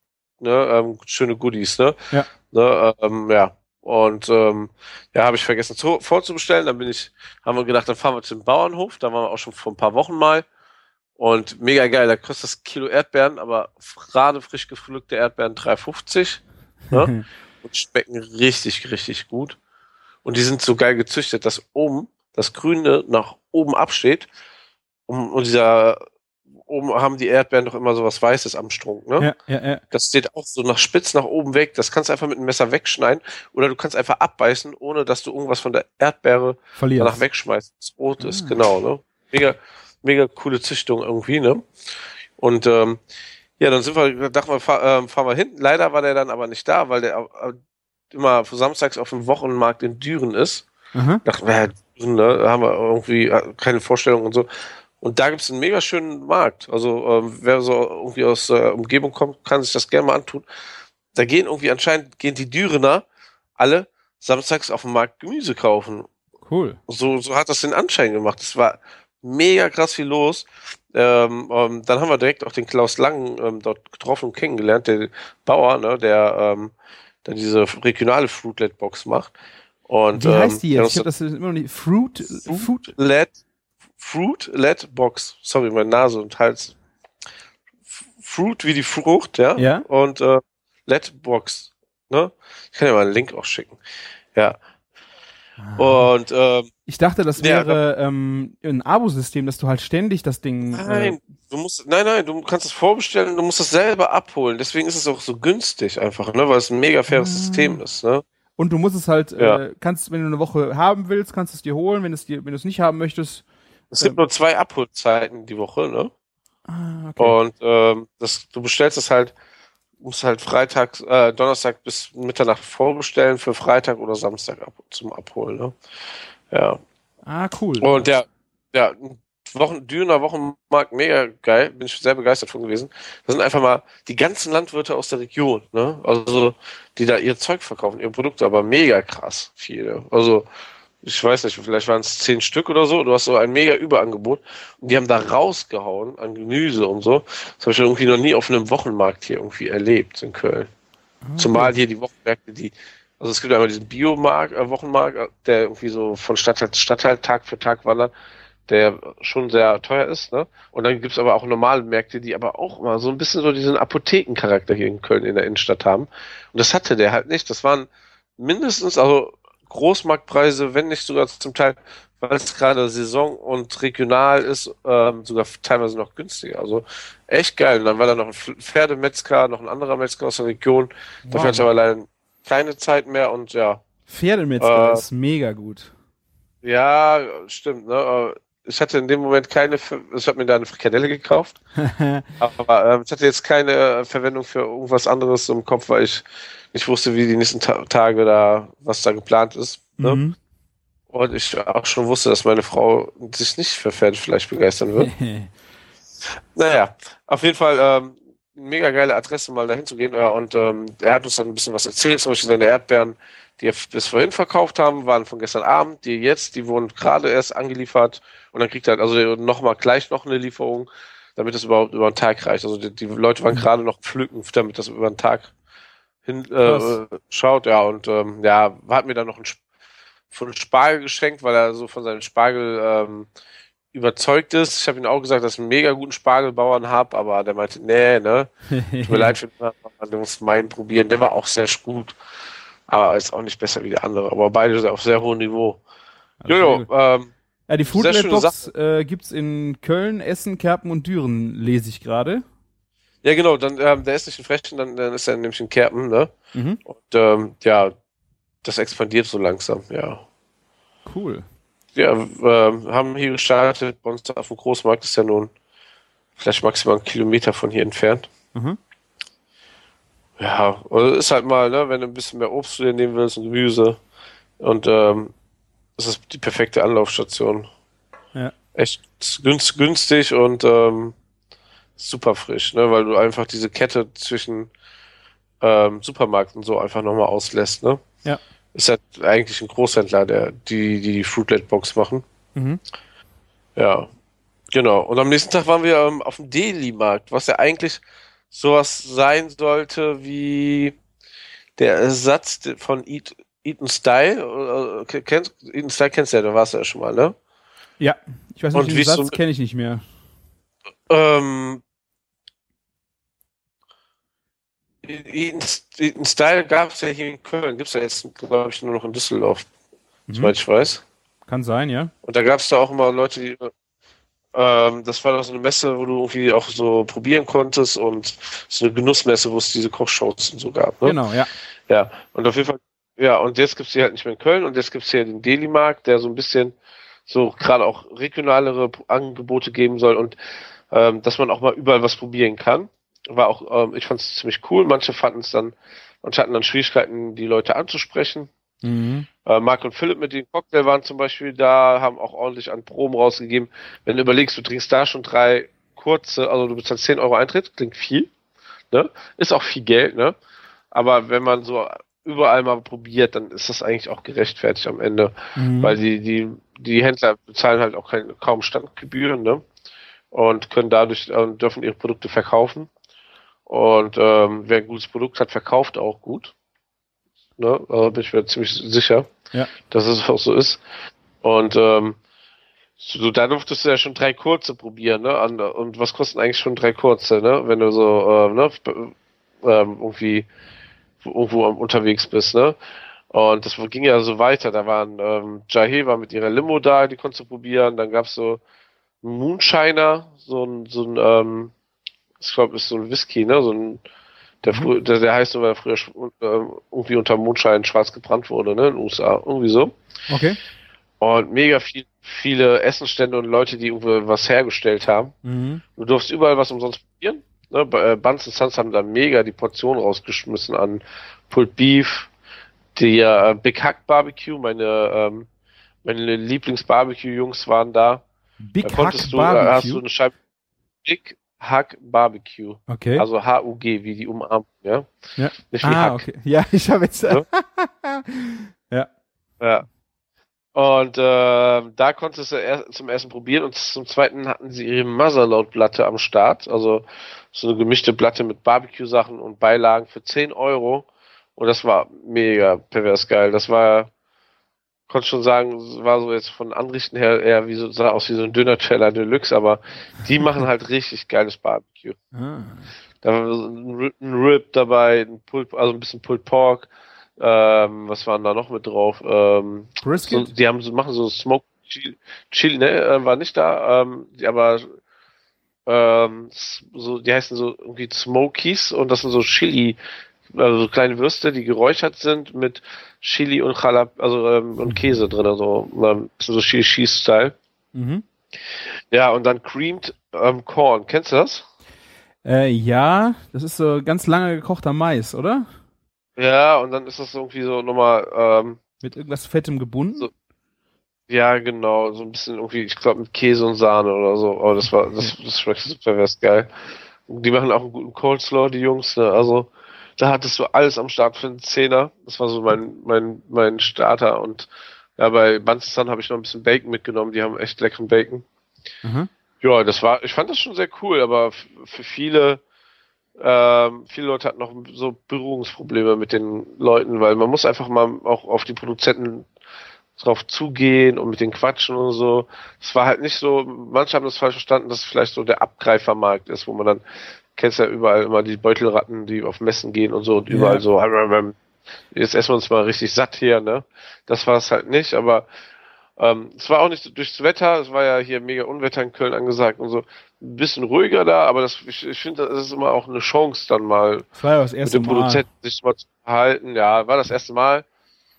ne, ähm, schöne Goodies, ne? Ja. Ne, ähm, ja. Und ähm, ja, habe ich vergessen zu, vorzubestellen. Dann bin ich, haben wir gedacht, dann fahren wir zum Bauernhof. Da waren wir auch schon vor ein paar Wochen mal. Und mega geil, da kostet das Kilo Erdbeeren, aber gerade frisch gepflückte Erdbeeren 3,50 ne? und schmecken richtig, richtig gut. Und die sind so geil gezüchtet, dass oben das Grüne nach oben absteht. Und, und dieser oben haben die Erdbeeren doch immer so was Weißes am Strunk, ne? Ja, ja, ja. Das steht auch so nach spitz nach oben weg. Das kannst du einfach mit einem Messer wegschneiden oder du kannst einfach abbeißen, ohne dass du irgendwas von der Erdbeere Verliert. danach wegschmeißt. Das rot ist, Ah. genau, ne? Mega, mega coole Züchtung irgendwie, ne? Und ähm, ja, dann sind wir, dachten wir, fahr, ähm, fahren wir hin. Leider war der dann aber nicht da, weil der äh, immer samstags auf dem Wochenmarkt in Düren ist. Aha. Dachten wir, ja, Düren, ne? Da haben wir irgendwie äh, keine Vorstellung und so. Und da gibt's einen mega schönen Markt. Also ähm, wer so irgendwie aus der Umgebung kommt, kann sich das gerne mal antun. Da gehen irgendwie anscheinend gehen die Dürener alle samstags auf dem Markt Gemüse kaufen. Cool. So, so hat das den Anschein gemacht. Es war mega krass viel los. Ähm, ähm, dann haben wir direkt auch den Klaus Lang ähm, dort getroffen und kennengelernt, der Bauer, ne, der ähm, der diese regionale Fruitlet Box macht. Und Wie heißt ähm, die der jetzt? Ich habe das immer noch nicht. Fruit, Fruit. Fruit Led Box. Sorry, meine Nase und Hals. Fruit wie die Frucht, ja. Ja. Und äh, Led Box. Ne? Ich kann dir mal einen Link auch schicken. Ja. Und ähm, Ich dachte, das Ja, wäre ähm, ein Abo-System, dass du halt ständig das Ding. nein, du musst, nein, nein, du kannst es vorbestellen, du musst es selber abholen. Deswegen ist es auch so günstig einfach, ne? Weil es ein mega faires Ah. System ist, ne? Und du musst es halt, Ja. äh, kannst, wenn du eine Woche haben willst, kannst du es dir holen. Wenn es dir, wenn du es nicht haben möchtest. Es gibt nur zwei Abholzeiten die Woche, ne? Ah, okay. Und ähm, das, du bestellst es halt, musst halt Freitag, äh, Donnerstag bis Mitternacht vorbestellen für Freitag oder Samstag ab, zum Abholen. Ne? Ja. Ah, cool. Und ja, ja, Wochen, Dürener Wochenmarkt, mega geil, bin ich sehr begeistert von gewesen. Da sind einfach mal die ganzen Landwirte aus der Region, ne? Also, die da ihr Zeug verkaufen, ihre Produkte, aber mega krass viele. Also, ich weiß nicht, vielleicht waren es zehn Stück oder so. Du hast so ein mega Überangebot und die haben da rausgehauen an Gemüse und so. Das habe ich irgendwie noch nie auf einem Wochenmarkt hier irgendwie erlebt in Köln. Ah, Zumal hier die Wochenmärkte, die, also es gibt einmal diesen Biomarkt, äh, Wochenmarkt, äh, der irgendwie so von Stadtteil zu Stadtteil Tag für Tag wandert, der schon sehr teuer ist, ne? Und dann gibt's aber auch normale Märkte, die aber auch immer so ein bisschen so diesen Apothekencharakter hier in Köln in der Innenstadt haben. Und das hatte der halt nicht. Das waren mindestens, also Großmarktpreise, wenn nicht sogar zum Teil, weil es gerade Saison und regional ist, ähm, sogar teilweise noch günstiger. Also echt geil. Und dann war da noch ein Pferdemetzger, noch ein anderer Metzger aus der Region. Dafür Wow. hatte ich aber leider keine Zeit mehr und ja. Pferdemetzger Äh, ist mega gut. Ja, stimmt, ne? Ich hatte in dem Moment keine, ich habe mir da eine Frikadelle gekauft, aber ähm, ich hatte jetzt keine Verwendung für irgendwas anderes im Kopf, weil ich nicht wusste, wie die nächsten Ta Tage da, was da geplant ist. Ne? Mhm. Und ich auch schon wusste, dass meine Frau sich nicht für Pferdefleisch begeistern wird. Naja, auf jeden Fall ähm, mega geile Adresse, mal dahin zu gehen. Ja, und ähm, er hat uns dann ein bisschen was erzählt, zum Beispiel seine Erdbeeren, die bis vorhin verkauft haben, waren von gestern Abend, die jetzt, die wurden gerade erst angeliefert und dann kriegt er also nochmal gleich noch eine Lieferung, damit es überhaupt über den Tag reicht. Also die, die Leute waren gerade noch pflücken, damit das über den Tag hin äh, schaut, ja, und ähm, ja, hat mir dann noch ein Sp- von Spargel geschenkt, weil er so von seinem Spargel ähm, überzeugt ist. Ich habe ihm auch gesagt, dass ich einen mega guten Spargelbauern habe, aber der meinte, nee, ne, tut mir leid, du musst meinen probieren. Der war auch sehr gut, aber ist auch nicht besser wie der andere. Aber beide sind auf sehr hohem Niveau. Also sehr Jojo, ähm, Ja, die Foodlet-Box äh, gibt's in Köln, Essen, Kerpen und Düren, lese ich gerade. ja genau, dann ähm, der ist nicht in Frechen, dann, dann ist er nämlich in Kerpen, ne? Mhm. Und ähm, ja, das expandiert so langsam, ja. Cool. Ja, ähm, haben hier gestartet, bei uns auf dem Großmarkt ist ja nun vielleicht maximal einen Kilometer von hier entfernt. Mhm. Ja, und ist halt mal, ne, wenn du ein bisschen mehr Obst zu dir nehmen willst und Gemüse. Und ähm, das ist die perfekte Anlaufstation. Ja. Echt günst, günstig und ähm, super frisch, ne, weil du einfach diese Kette zwischen ähm, Supermarkt und so einfach nochmal auslässt, ne? Ja. Ist halt eigentlich ein Großhändler, der die die, die Fruitlet Box machen. Mhm. Ja, genau. Und am nächsten Tag waren wir ähm, auf dem Deli-Markt, was ja eigentlich sowas sein sollte wie der Ersatz von Eat, Eaton Style. Äh, kennst, Eaton Style kennst du ja, da warst du ja schon mal, ne? Ja, ich weiß Und nicht, wie den ist so- Satz kenne ich nicht mehr. Ähm, Eaton, Eaton Style gab es ja hier in Köln, gibt es ja jetzt, glaube ich, nur noch in Düsseldorf, Mhm. soweit ich weiß. Kann sein, ja. Und da gab es da auch immer Leute, die Ähm, das war doch so eine Messe, wo du irgendwie auch so probieren konntest und so eine Genussmesse, wo es diese Kochshows und so gab. Ne? Genau, ja. Ja, und auf jeden Fall, ja, und jetzt gibt's die halt nicht mehr in Köln und jetzt gibt's hier den Deli-Markt, der so ein bisschen so gerade auch regionalere Angebote geben soll und ähm, dass man auch mal überall was probieren kann. War auch, ähm, ich fand es ziemlich cool. Manche fanden es dann, manche hatten dann Schwierigkeiten, die Leute anzusprechen. Mhm. Äh, Marc und Philipp mit dem Cocktail waren zum Beispiel da, haben auch ordentlich an Proben rausgegeben. Wenn du überlegst, du trinkst da schon drei kurze, also du bezahlst 10 Euro Eintritt, klingt viel, ne? Ist auch viel Geld, ne? Aber wenn man so überall mal probiert, dann ist das eigentlich auch gerechtfertigt am Ende. Mhm. Weil die, die, die Händler bezahlen halt auch kein, kaum Standgebühren, ne? Und können dadurch äh, dürfen ihre Produkte verkaufen. Und ähm, wer ein gutes Produkt hat, verkauft auch gut. Ne? Also bin ich mir ziemlich sicher, Ja. dass es auch so ist. Und ähm, so, da durftest du ja schon drei kurze probieren, ne? Und, und was kosten eigentlich schon drei kurze, ne? Wenn du so, äh, ne, ähm, irgendwie irgendwo unterwegs bist, ne? Und das ging ja so weiter. Da waren ähm, Jahe war mit ihrer Limo da, die konntest du probieren. Dann gab's so einen Moonshiner, so ein, so ein, ähm, ich glaube, ist so ein Whisky, ne? So ein, der, frü der, der heißt weil er früher äh, irgendwie unter Mondschein schwarz gebrannt wurde, ne? In den USA, irgendwie so. Okay. Und mega viel, viele Essenstände und Leute, die irgendwo was hergestellt haben. Mhm. Du durfst überall was umsonst probieren. Ne? Äh, Buns Sons haben da mega die Portion rausgeschmissen an Pulled Beef, die äh, Big Hack Barbecue, meine, ähm, meine Lieblings-Barbecue-Jungs waren da. Big da Hack konntest du, äh, hast du Barbecue. eine Scheibe Big Hack Barbecue. Okay. Also H-U-G, wie die Umarmung, ja? Ja. Nicht wie ah, Hack. okay. Ja, ich habe jetzt. Ja. ja. Ja. Und äh, da konntest du erst zum ersten probieren und zum zweiten hatten sie ihre Motherload-Platte am Start. Also so eine gemischte Platte mit Barbecue-Sachen und Beilagen für 10 Euro. Und das war mega pervers geil. Das war, konnte schon sagen, es war so jetzt von Anrichten her eher wie so, sah aus wie so ein dünner Teller Deluxe, aber die machen halt richtig geiles Barbecue. Ah. Da war so ein Rib, dabei, ein Pulled, also ein bisschen Pulled Pork. Ähm, was waren da noch mit drauf? Ähm, so, Brisket? die haben so, machen so Smoke Chili, Chili ne, äh, war nicht da, ähm, die aber ähm, so, die heißen so irgendwie Smokies und das sind so Chili, also so kleine Würste, die geräuchert sind mit Chili und Jalap, also ähm, und Käse drin, also ähm, so Chili Cheese Style. Mhm. Ja, und dann creamed ähm, Corn. Kennst du das? Äh, ja, das ist so ganz lange gekochter Mais, oder? Ja, und dann ist das irgendwie so nochmal, ähm, Mit irgendwas Fettem gebunden? So. ja, genau, so ein bisschen irgendwie, ich glaube mit Käse und Sahne oder so. Aber das war, das, das schmeckt super pervers geil. Die machen auch einen guten Coleslaw, die Jungs, ne? Also, da hattest du alles am Start für einen Zehner. Das war so mein, mein, mein Starter. Und ja, bei Banzestan habe ich noch ein bisschen Bacon mitgenommen. Die haben echt leckeren Bacon. Mhm. Ja, das war, ich fand das schon sehr cool, aber für viele, ähm, viele Leute hatten noch so Berührungsprobleme mit den Leuten, weil man muss einfach mal auch auf die Produzenten drauf zugehen und mit den quatschen und so. Es war halt nicht so, manche haben das falsch verstanden, dass es vielleicht so der Abgreifermarkt ist, wo man dann, kennst ja überall immer die Beutelratten, die auf Messen gehen und so und überall Ja. so, jetzt essen wir uns mal richtig satt hier, ne? Das war es halt nicht, aber ähm, es war auch nicht durchs Wetter, es war ja hier mega Unwetter in Köln angesagt und so. Ein bisschen ruhiger da, aber das, ich, ich finde, das ist immer auch eine Chance, dann mal Das war ja das mit erste dem Mal. Produzenten sich mal zu verhalten. Ja, war das erste Mal.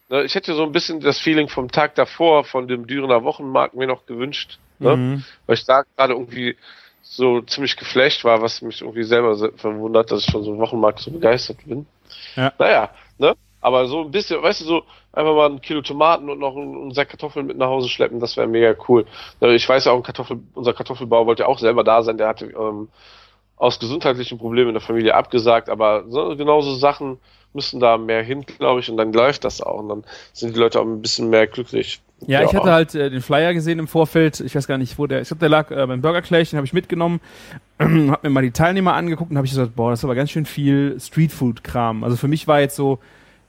Ne, ich hätte so ein bisschen das Feeling vom Tag davor, von dem Dürener Wochenmarkt mir noch gewünscht, ne? Mhm. weil ich da gerade irgendwie so ziemlich geflasht war, was mich irgendwie selber se- verwundert, dass ich von so Wochenmarkt so begeistert bin. Ja. Naja, ne? Aber so ein bisschen, weißt du, so einfach mal ein Kilo Tomaten und noch einen, einen Sack Kartoffeln mit nach Hause schleppen, das wäre mega cool. Ne, Ich weiß ja auch, ein Kartoffel, unser Kartoffelbauer wollte ja auch selber da sein, der hatte ähm, aus gesundheitlichen Problemen in der Familie abgesagt, aber so, genauso Sachen müssen da mehr hin, glaube ich, und dann läuft das auch und dann sind die Leute auch ein bisschen mehr glücklich. Ja, ich hatte halt äh, den Flyer gesehen im Vorfeld. Ich weiß gar nicht, wo der. Ich glaube, der lag äh, beim Burger Clash, den habe ich mitgenommen. hab mir mal die Teilnehmer angeguckt und habe ich gesagt, boah, das ist aber ganz schön viel Streetfood-Kram. Also für mich war jetzt so,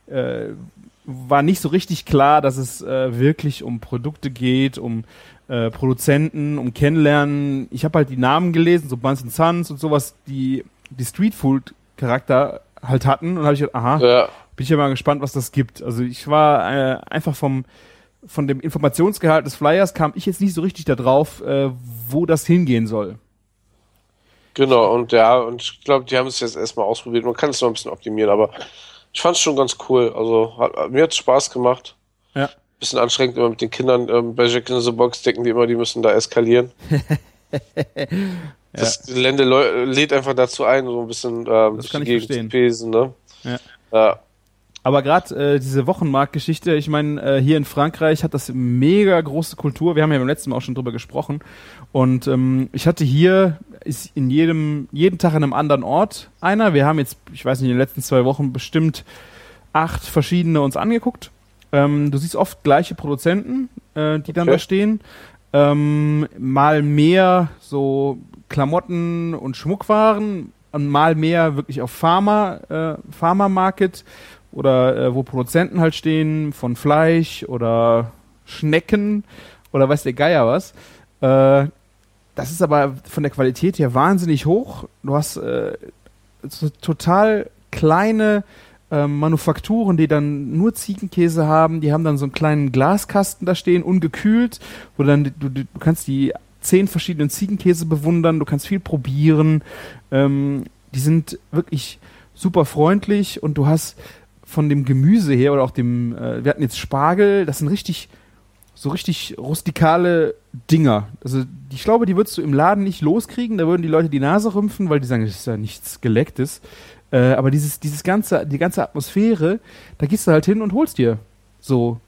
äh, war nicht so richtig klar, dass es äh, wirklich um Produkte geht, um äh, Produzenten, um Kennenlernen. Ich habe halt die Namen gelesen, so Buns Sons und sowas, die die Streetfood-Charakter halt hatten und habe ich gedacht, aha, ja, bin ich ja mal gespannt, was das gibt. Also ich war äh, einfach vom von dem Informationsgehalt des Flyers kam ich jetzt nicht so richtig da drauf, äh, wo das hingehen soll. Genau, und ja, und ich glaube, die haben es jetzt erstmal ausprobiert. Man kann es noch ein bisschen optimieren, aber ich fand es schon ganz cool. Also hat, mir hat Spaß gemacht. Ja. Bisschen anstrengend immer mit den Kindern ähm, bei Jack in the Box denken die immer, die müssen da eskalieren. Das Gelände lädt einfach dazu ein, so ein bisschen ähm, Das Gegend verstehen. zu pesen, ne? Ja. Ja, Aber gerade äh, diese Wochenmarktgeschichte, ich meine, äh, hier in Frankreich hat das mega große Kultur. Wir haben ja beim letzten Mal auch schon drüber gesprochen. Und ähm, ich hatte hier ist in jedem jeden Tag an einem anderen Ort einer. Wir haben jetzt, ich weiß nicht, in den letzten zwei Wochen bestimmt acht verschiedene uns angeguckt. Ähm, du siehst oft gleiche Produzenten, äh, die dann Okay. da stehen. Ähm, mal mehr so Klamotten und Schmuckwaren und mal mehr wirklich auf Pharma, äh, Pharma Market oder äh, wo Produzenten halt stehen von Fleisch oder Schnecken oder weiß der Geier was. Äh, das ist aber von der Qualität her wahnsinnig hoch. Du hast äh, so total kleine ähm, Manufakturen, die dann nur Ziegenkäse haben. Die haben dann so einen kleinen Glaskasten da stehen, ungekühlt, wo dann du, du, du kannst die zehn verschiedenen Ziegenkäse bewundern. Du kannst viel probieren. Ähm, die sind wirklich super freundlich und du hast von dem Gemüse her oder auch dem, äh, wir hatten jetzt Spargel, das sind richtig, so richtig rustikale Dinger. Also ich glaube, die würdest du im Laden nicht loskriegen, da würden die Leute die Nase rümpfen, weil die sagen, das ist ja nichts Gelecktes. Äh, aber dieses, dieses ganze, die ganze Atmosphäre, da gehst du halt hin und holst dir so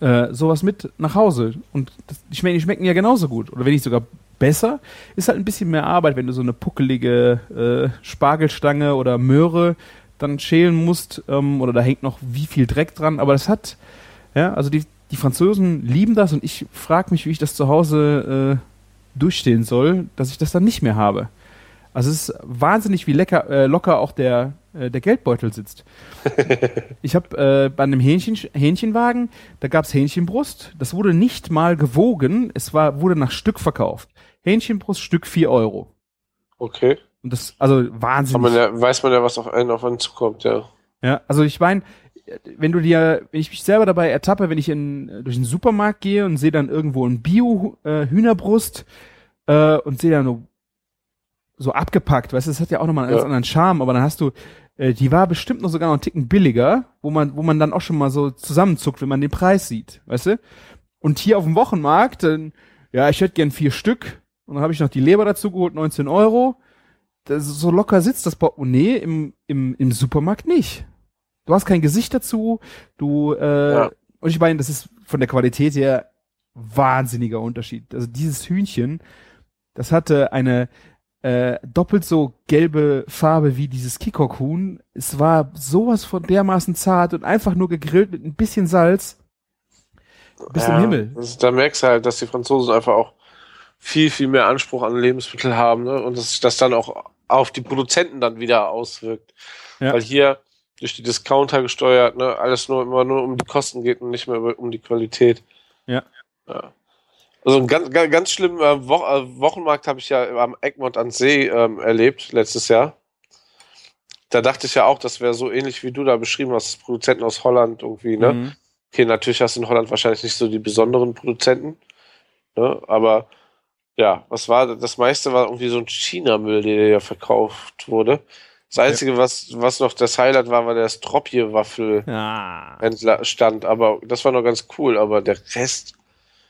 äh, sowas mit nach Hause. Und das, die, schmecken, die schmecken ja genauso gut. Oder wenn nicht sogar besser. Ist halt ein bisschen mehr Arbeit, wenn du so eine puckelige äh, Spargelstange oder Möhre dann schälen musst. Ähm, oder da hängt noch wie viel Dreck dran. Aber das hat, ja, also die, die Franzosen lieben das und ich frage mich, wie ich das zu Hause äh, durchstehen soll, dass ich das dann nicht mehr habe. Also es ist wahnsinnig, wie lecker, äh, locker auch der, äh, der Geldbeutel sitzt. ich habe äh, bei einem Hähnchen, Hähnchenwagen, da gab's Hähnchenbrust. Das wurde nicht mal gewogen, es war, wurde nach Stück verkauft. Hähnchenbrust, Stück 4 Euro. okay. Und das, also wahnsinnig. man ja, weiß man ja, was auf einen auf einen zukommt, ja. Ja, also ich meine, wenn du dir, wenn ich mich selber dabei ertappe, wenn ich in, durch den Supermarkt gehe und sehe dann irgendwo ein Bio-Hühnerbrust äh, und sehe dann so, abgepackt, weißt du, das hat ja auch nochmal einen ganz Ja. anderen Charme, aber dann hast du, äh, die war bestimmt noch sogar noch einen Ticken billiger, wo man, wo man dann auch schon mal so zusammenzuckt, wenn man den Preis sieht, weißt du? Und hier auf dem Wochenmarkt, dann, ja, ich hätte gern vier Stück und dann habe ich noch die Leber dazu geholt, 19 Euro. So locker sitzt das Portemonnaie im, im, im Supermarkt nicht. Du hast kein Gesicht dazu, du, äh, Ja. und ich meine, das ist von der Qualität her wahnsinniger Unterschied. Also dieses Hühnchen, das hatte eine äh, doppelt so gelbe Farbe wie dieses Kikok-Huhn. Es war sowas von dermaßen zart und einfach nur gegrillt mit ein bisschen Salz. Bis ja, im Himmel. Das, da merkst du halt, dass die Franzosen einfach auch viel, viel mehr Anspruch an Lebensmittel haben, ne? Und dass sich das dann auch auf die Produzenten dann wieder auswirkt. Ja. Weil hier durch die Discounter gesteuert, ne, alles nur immer nur um die Kosten geht und nicht mehr um die Qualität. Ja. ja. Also ein ganz, ganz, ganz schlimmen äh, Wo äh, Wochenmarkt habe ich ja am Egmont an See ähm, erlebt letztes Jahr. Da dachte ich ja auch, das wäre so ähnlich wie du da beschrieben hast, Produzenten aus Holland irgendwie, ne? Mhm. Okay, natürlich hast du in Holland wahrscheinlich nicht so die besonderen Produzenten. Ne? Aber ja, was war das meiste war irgendwie so ein China-Müll, der ja verkauft wurde. Das Einzige, was, was noch das Highlight war, war der Stropje-Waffel-Händler Ja, stand. Aber das war noch ganz cool. Aber der Rest,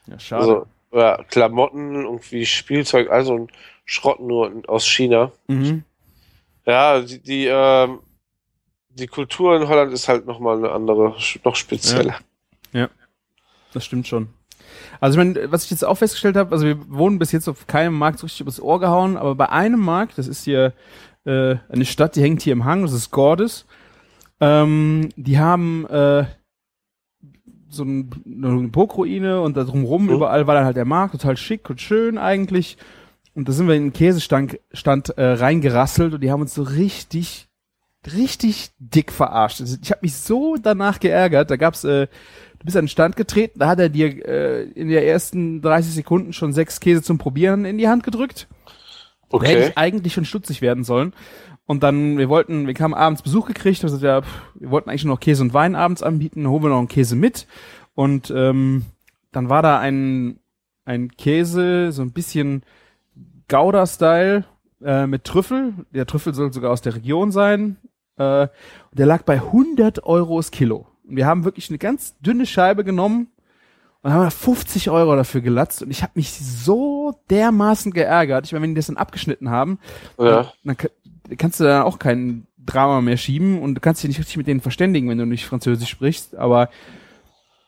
ja schade. also ja, Klamotten, irgendwie Spielzeug, also ein Schrott nur aus China. mhm. Ja, die, die, ähm, die Kultur in Holland ist halt nochmal eine andere, noch spezieller. Das stimmt schon. Also ich meine, was ich jetzt auch festgestellt habe, also wir wohnen bis jetzt auf keinem Markt so richtig übers Ohr gehauen, aber bei einem Markt, das ist hier äh, eine Stadt, die hängt hier im Hang, das ist Gordes, ähm, die haben äh, so ein, eine Burgruine und da drumrum Mhm. überall war dann halt der Markt, total schick und schön eigentlich. Und da sind wir in den Käsestand Stand, äh, reingerasselt und die haben uns so richtig, richtig dick verarscht. Also ich habe mich so danach geärgert. Da gab's, äh, du bist an den Stand getreten, da hat er dir äh, in der ersten 30 Sekunden schon sechs Käse zum Probieren in die Hand gedrückt. Da hätte Okay. ich eigentlich schon stutzig werden sollen. Und dann, wir wollten, wir kamen abends Besuch gekriegt, also pff, wir wollten eigentlich nur noch Käse und Wein abends anbieten, holen wir noch einen Käse mit. Und ähm, dann war da ein, ein Käse, so ein bisschen Gouda-Style äh, mit Trüffel. Der Trüffel soll sogar aus der Region sein. Äh, der lag bei 100 Euro das Kilo. Und wir haben wirklich eine ganz dünne Scheibe genommen und haben 50 Euro dafür gelatzt. Und ich habe mich so dermaßen geärgert. Ich meine, wenn die das dann abgeschnitten haben, Ja. dann, dann kannst du da auch kein Drama mehr schieben und du kannst dich nicht richtig mit denen verständigen, wenn du nicht Französisch sprichst. Aber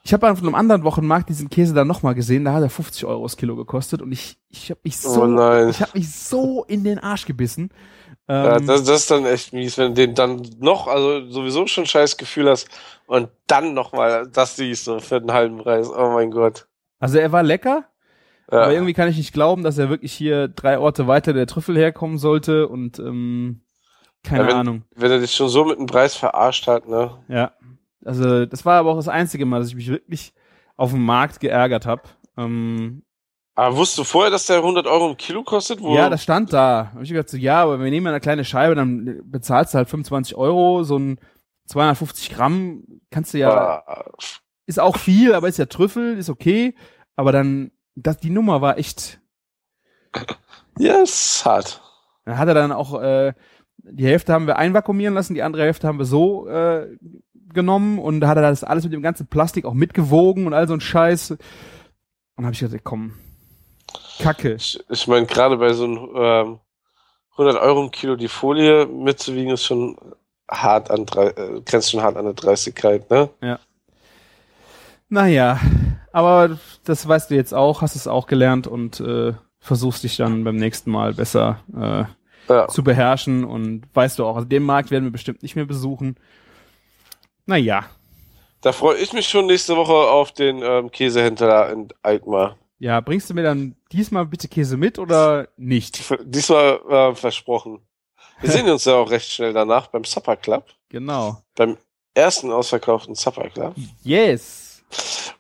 ich habe auf einem anderen Wochenmarkt diesen Käse dann nochmal gesehen, da hat er 50 Euro das Kilo gekostet und ich, ich habe mich so, Oh ich habe mich so in den Arsch gebissen. Ja, Ähm, das, das ist dann echt mies, wenn du den dann noch, also sowieso schon scheiß Gefühl hast und dann nochmal das siehst, so für den halben Preis. Oh mein Gott. also er war lecker, Ja. aber irgendwie kann ich nicht glauben, dass er wirklich hier drei Orte weiter der Trüffel herkommen sollte und ähm, keine Ja, wenn- Ahnung. Wenn er dich schon so mit dem Preis verarscht hat, ne? Ja. Also das war aber auch das einzige Mal, dass ich mich wirklich auf dem Markt geärgert habe. Ähm, Aber wusstest du vorher, dass der 100 Euro im Kilo kostet? Wo Ja, das stand da. Hab ich gedacht so, ja, aber wir nehmen ja eine kleine Scheibe, dann bezahlst du halt 25 Euro, so ein 250 Gramm kannst du ja, Ah, ist auch viel, aber ist ja Trüffel, ist okay. Aber dann, das, die Nummer war echt, ja, ist hart. dann hat er dann auch, äh, die Hälfte haben wir einvakuumieren lassen, die andere Hälfte haben wir so äh, genommen und da hat er das alles mit dem ganzen Plastik auch mitgewogen und all so ein Scheiß. Und hab ich gedacht, komm, Kacke. Ich, ich meine, gerade bei so einem ähm, 100 Euro im Kilo die Folie mitzuwiegen, ist schon hart an, drei- äh, grenzt schon hart an der Dreistigkeit, ne? Naja, aber das weißt du jetzt auch, hast es auch gelernt und äh, versuchst dich dann beim nächsten Mal besser äh, Ja. zu beherrschen und weißt du auch, also den Markt werden wir bestimmt nicht mehr besuchen. Naja, Da freue ich mich schon nächste Woche auf den ähm, Käsehändler in Alkmaar. ja, bringst du mir dann diesmal bitte Käse mit oder nicht? Diesmal äh, versprochen. Wir sehen uns ja auch recht schnell danach beim Supper Club. Genau. Beim ersten ausverkauften Supper Club. Yes.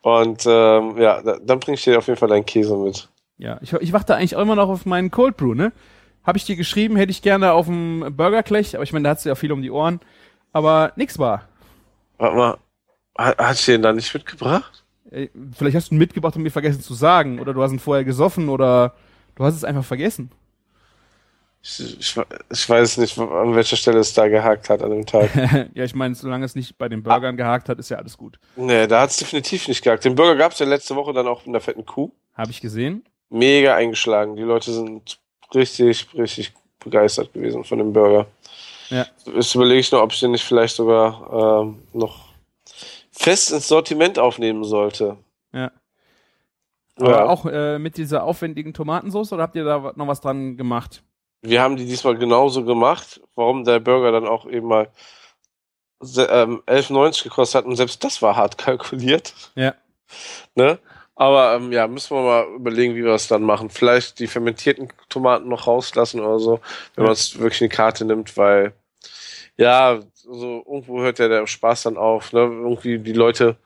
Und ähm, ja, da, dann bringe ich dir auf jeden Fall deinen Käse mit. Ja, ich, ich warte eigentlich auch immer noch auf meinen Cold Brew, ne? Habe ich dir geschrieben, hätte ich gerne auf dem Burgerklech, aber ich meine, da hast du ja viel um die Ohren. Aber nix war. Warte mal, hat, hat ich den da nicht mitgebracht? Vielleicht hast du ihn mitgebracht und mir vergessen zu sagen. Oder du hast ihn vorher gesoffen oder du hast es einfach vergessen. Ich, ich, ich weiß nicht, an welcher Stelle es da gehakt hat an dem Tag. ja, ich meine, solange es nicht bei den Burgern gehakt hat, ist ja alles gut. nee, da hat es definitiv nicht gehakt. Den Burger gab es ja letzte Woche dann auch in der fetten Kuh. Habe ich gesehen. Mega eingeschlagen. Die Leute sind richtig, richtig begeistert gewesen von dem Burger. Ja. Jetzt überlege ich noch, ob ich den nicht vielleicht sogar ähm, noch fest ins Sortiment aufnehmen sollte. Ja. Aber Ja. auch äh, mit dieser aufwendigen Tomatensauce oder habt ihr da noch was dran gemacht? Wir haben die diesmal genauso gemacht, warum der Burger dann auch eben mal ähm, 11,90 gekostet hat und selbst das war hart kalkuliert. Ja. Ne? Aber ähm, ja, müssen wir mal überlegen, wie wir es dann machen. Vielleicht die fermentierten Tomaten noch rauslassen oder so, wenn Ja. man es wirklich in die Karte nimmt, weil ja, so irgendwo hört ja der Spaß dann auf. Ne? Irgendwie die Leute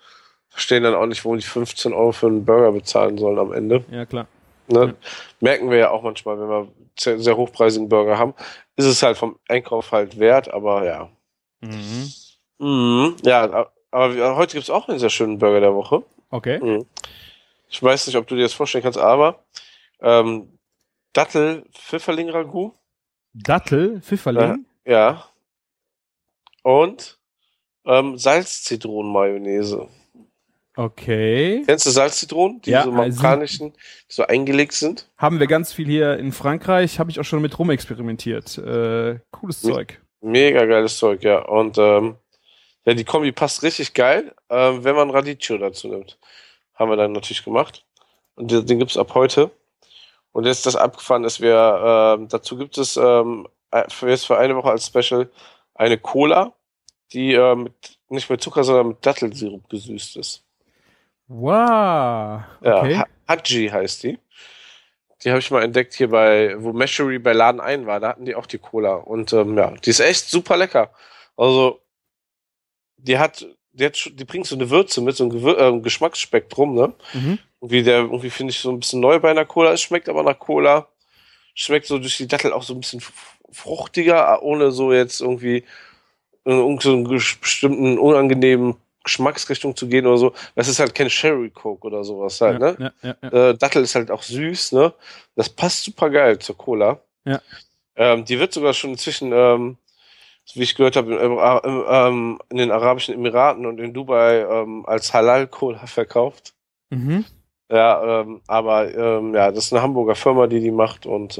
verstehen dann auch nicht, warum die 15 Euro für einen Burger bezahlen sollen am Ende. Ja, klar. Ne? Ja. Merken wir ja auch manchmal, wenn wir sehr, sehr hochpreisigen Burger haben, ist es halt vom Einkauf halt wert, aber ja. Mhm. Mhm. Ja, aber heute gibt es auch einen sehr schönen Burger der Woche. Okay. Mhm. Ich weiß nicht, ob du dir das vorstellen kannst, aber ähm, Dattel Pfifferling Ragout, Dattel, Pfifferling. ja. Und ähm, Salz-Zitronen-Mayonnaise. Okay. Kennst du Salz-Zitronen? Die Ja, so marokkanischen, die so eingelegt sind? Haben wir ganz viel hier in Frankreich, habe ich auch schon mit rumexperimentiert. Äh, cooles. Zeug. Mega geiles Zeug, ja. Und ähm, ja, die Kombi passt richtig geil, ähm, wenn man Radicchio dazu nimmt. Haben wir dann natürlich gemacht. Und den, den gibt's ab heute. Und jetzt ist das abgefahren, dass wir, ähm, dazu gibt es ähm, äh, für jetzt für eine Woche als Special eine Cola, die äh, mit, nicht mit Zucker, sondern mit Dattelsirup gesüßt ist. Wow. Ja, Okay. Ha- Haji heißt die. Die habe ich mal entdeckt hier bei, wo Meshery bei Laden ein war. Da hatten die auch die Cola. Und ähm, ja, die ist echt super lecker. Also, die hat, die, hat, die bringt so eine Würze mit, so ein Gewür äh, Geschmacksspektrum, ne? Mhm. Irgendwie, der irgendwie finde ich so ein bisschen neu bei einer Cola. Es schmeckt aber nach Cola. Schmeckt so durch die Dattel auch so ein bisschen fruchtiger, ohne so jetzt irgendwie äh, irgend so einen ges- bestimmten unangenehmen Geschmacksrichtung zu gehen oder so. Das ist halt kein Sherry Coke oder sowas halt, ja, ne? ja, ja, ja. Äh, Dattel ist halt auch süß, ne? Das passt super geil zur Cola. Ja. Ähm, die wird sogar schon inzwischen, ähm, wie ich gehört habe, im, ähm, in den Arabischen Emiraten und in Dubai ähm, als Halal-Cola verkauft. Mhm. Ja, ähm, aber ja, das ist eine Hamburger Firma, die die macht und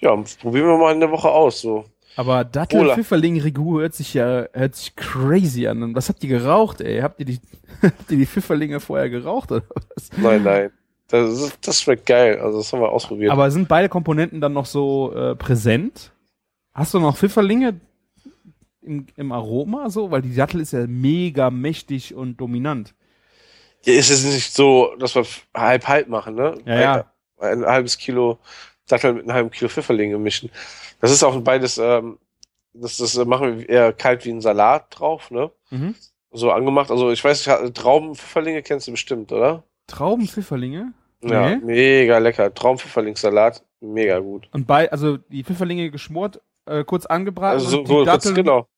ja, probieren wir mal in der Woche aus. So. Aber Dattel. Pfifferling Rigour hört sich ja hört sich crazy an. Und was habt ihr geraucht, ey? Habt ihr die habt ihr die Pfifferlinge vorher geraucht oder was? Nein, nein. Das, ist, das schmeckt geil. Also das haben wir ausprobiert. Aber sind beide Komponenten dann noch so äh, präsent? Hast du noch Pfifferlinge im, im Aroma so? Weil die Dattel ist ja mega mächtig und dominant. ja, ist es nicht so, dass wir halb halb machen, ne? Ja, ja. Ein, ein halbes Kilo Dattel mit einem halben Kilo Pfifferlinge mischen. Das ist auch beides, ähm, das, das machen wir eher kalt wie ein Salat drauf, ne? Mhm. So angemacht. Also ich weiß, Traubenpfifferlinge kennst du bestimmt, oder? Traubenpfifferlinge? Ja, Nee. mega lecker. Traubenpfifferlingssalat, mega gut. Und bei, also die Pfifferlinge geschmort, äh, kurz angebraten. Also so, und so die kurz, Datteln, genau.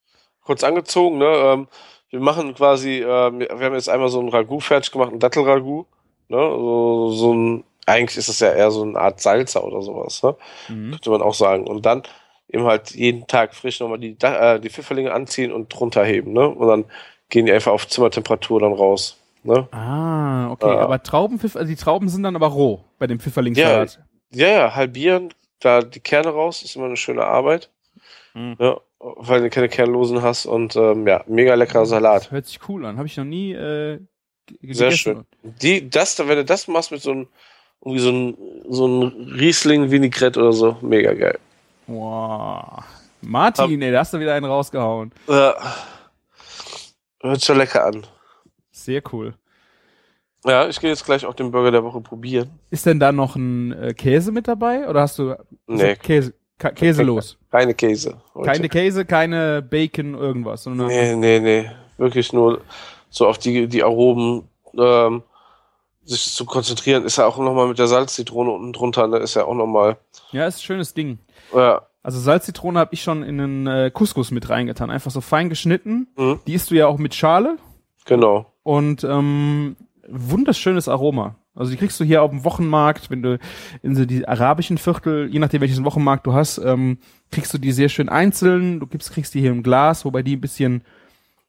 Kurz angezogen, ne? Ähm, wir machen quasi, äh, wir haben jetzt einmal so ein Ragout fertig gemacht, ein Dattelragout, ne? So, so ein, eigentlich ist es ja eher so eine Art Salsa oder sowas, ne? Mhm. Könnte man auch sagen. Und dann eben halt jeden Tag frisch nochmal die, äh, die Pfifferlinge anziehen und drunter heben, ne? Und dann gehen die einfach auf Zimmertemperatur dann raus, ne? Ah, okay. Ja. Aber Traubenpfiff, also die Trauben sind dann aber roh bei dem Pfifferlingssalat. Ja, ja, halbieren, da die Kerne raus, ist immer eine schöne Arbeit. Mhm. Ja, weil du keine kernlosen hast und ähm, ja, mega leckerer Salat. Hört sich cool an. Habe ich noch nie äh, g- Sehr gegessen. schön. Die, das, wenn du das machst mit so einem, irgendwie so ein, so ein Riesling Vinaigrette oder so, mega geil. Wow. Martin, ey, da hast du wieder einen rausgehauen. Ja. Hört schon lecker an. Sehr cool. Ja, ich gehe jetzt gleich auch den Burger der Woche probieren. Ist denn da noch ein äh, Käse mit dabei? Oder hast du Nee, Käse, Ka Käse los? keine Käse. Heute. Keine Käse, keine Bacon, irgendwas. Sondern Nee, nee, nee. Wirklich nur so auf die, die Aromen ähm, sich zu konzentrieren. Ist ja auch nochmal mit der Salzzitrone unten drunter, ne? Ist ja auch nochmal. Ja, ist ein schönes Ding. Ja, Also Salzzitrone habe ich schon in einen äh, Couscous mit reingetan. Einfach so fein geschnitten. Mhm. Die isst du ja auch mit Schale. genau. Und ähm, wunderschönes Aroma. Also die kriegst du hier auf dem Wochenmarkt, wenn du in so die arabischen Viertel, je nachdem welches Wochenmarkt du hast, ähm, kriegst du die sehr schön einzeln. Du gibst, kriegst die hier im Glas, wobei die ein bisschen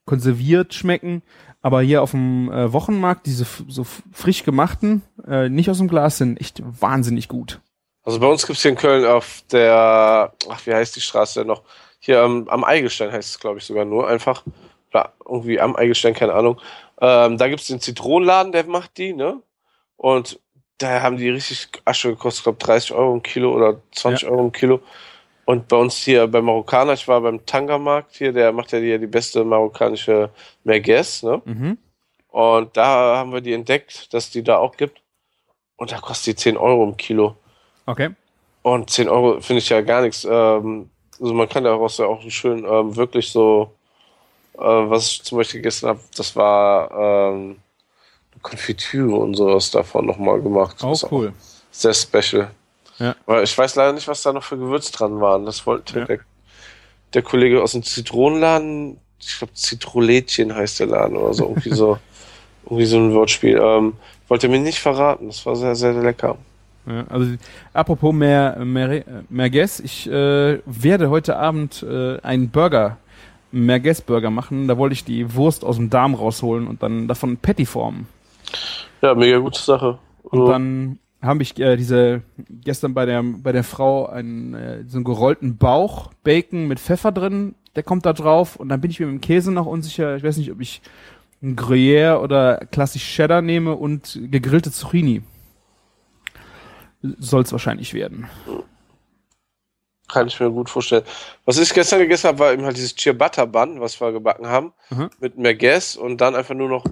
konserviert schmecken. Aber hier auf dem äh, Wochenmarkt, diese so frisch gemachten, äh, nicht aus dem Glas, sind echt wahnsinnig gut. Also bei uns gibt's hier in Köln auf der, ach, wie heißt die Straße denn noch? Hier am, am Eigelstein heißt es, glaube ich, sogar nur einfach. Oder irgendwie am Eigelstein, keine Ahnung. Ähm, da gibt's den Zitronenladen, der macht die, ne? Und da haben die richtig Asche gekostet, ich glaube 30 Euro im Kilo oder 20 Euro im Kilo. Und bei uns hier beim Marokkaner, ich war beim Tanga-Markt hier, der macht ja die, die beste marokkanische Merguez, ne? Mhm. Und da haben wir die entdeckt, dass die da auch gibt. Und da kostet die 10 Euro im Kilo. Okay. Und 10 Euro finde ich ja gar nichts. Ähm, also man kann daraus ja auch schön ähm, wirklich so, äh, was ich zum Beispiel gegessen habe, das war ähm, Konfitüre und sowas davon nochmal gemacht. Auch Das ist Oh, cool. Sehr special. Ja. Aber ich weiß leider nicht, was da noch für Gewürz dran waren. Das wollte Ja. der, der Kollege aus dem Zitronenladen, ich glaube Zitrolädchen heißt der Laden oder so, irgendwie so, irgendwie so ein Wortspiel. Ähm, wollte mir nicht verraten. Das war sehr, sehr lecker. Ja, also apropos mehr, mehr, Merguez, ich äh, werde heute Abend äh, einen Burger, Merguez Burger machen. Da wollte ich die Wurst aus dem Darm rausholen und dann davon Patty formen. Ja, mega gute Sache. Und So. dann habe ich äh, diese gestern bei der bei der Frau einen äh, so einen gerollten Bauch Bacon mit Pfeffer drin, der kommt da drauf und dann bin ich mir mit dem Käse noch unsicher. Ich weiß nicht, ob ich ein Gruyère oder klassisch Cheddar nehme und gegrillte Zucchini. Soll es wahrscheinlich werden. Kann ich mir gut vorstellen. Was ich gestern gegessen habe, war eben halt dieses Ciabatta Bun, was wir gebacken haben, Mhm. mit Merguez und dann einfach nur noch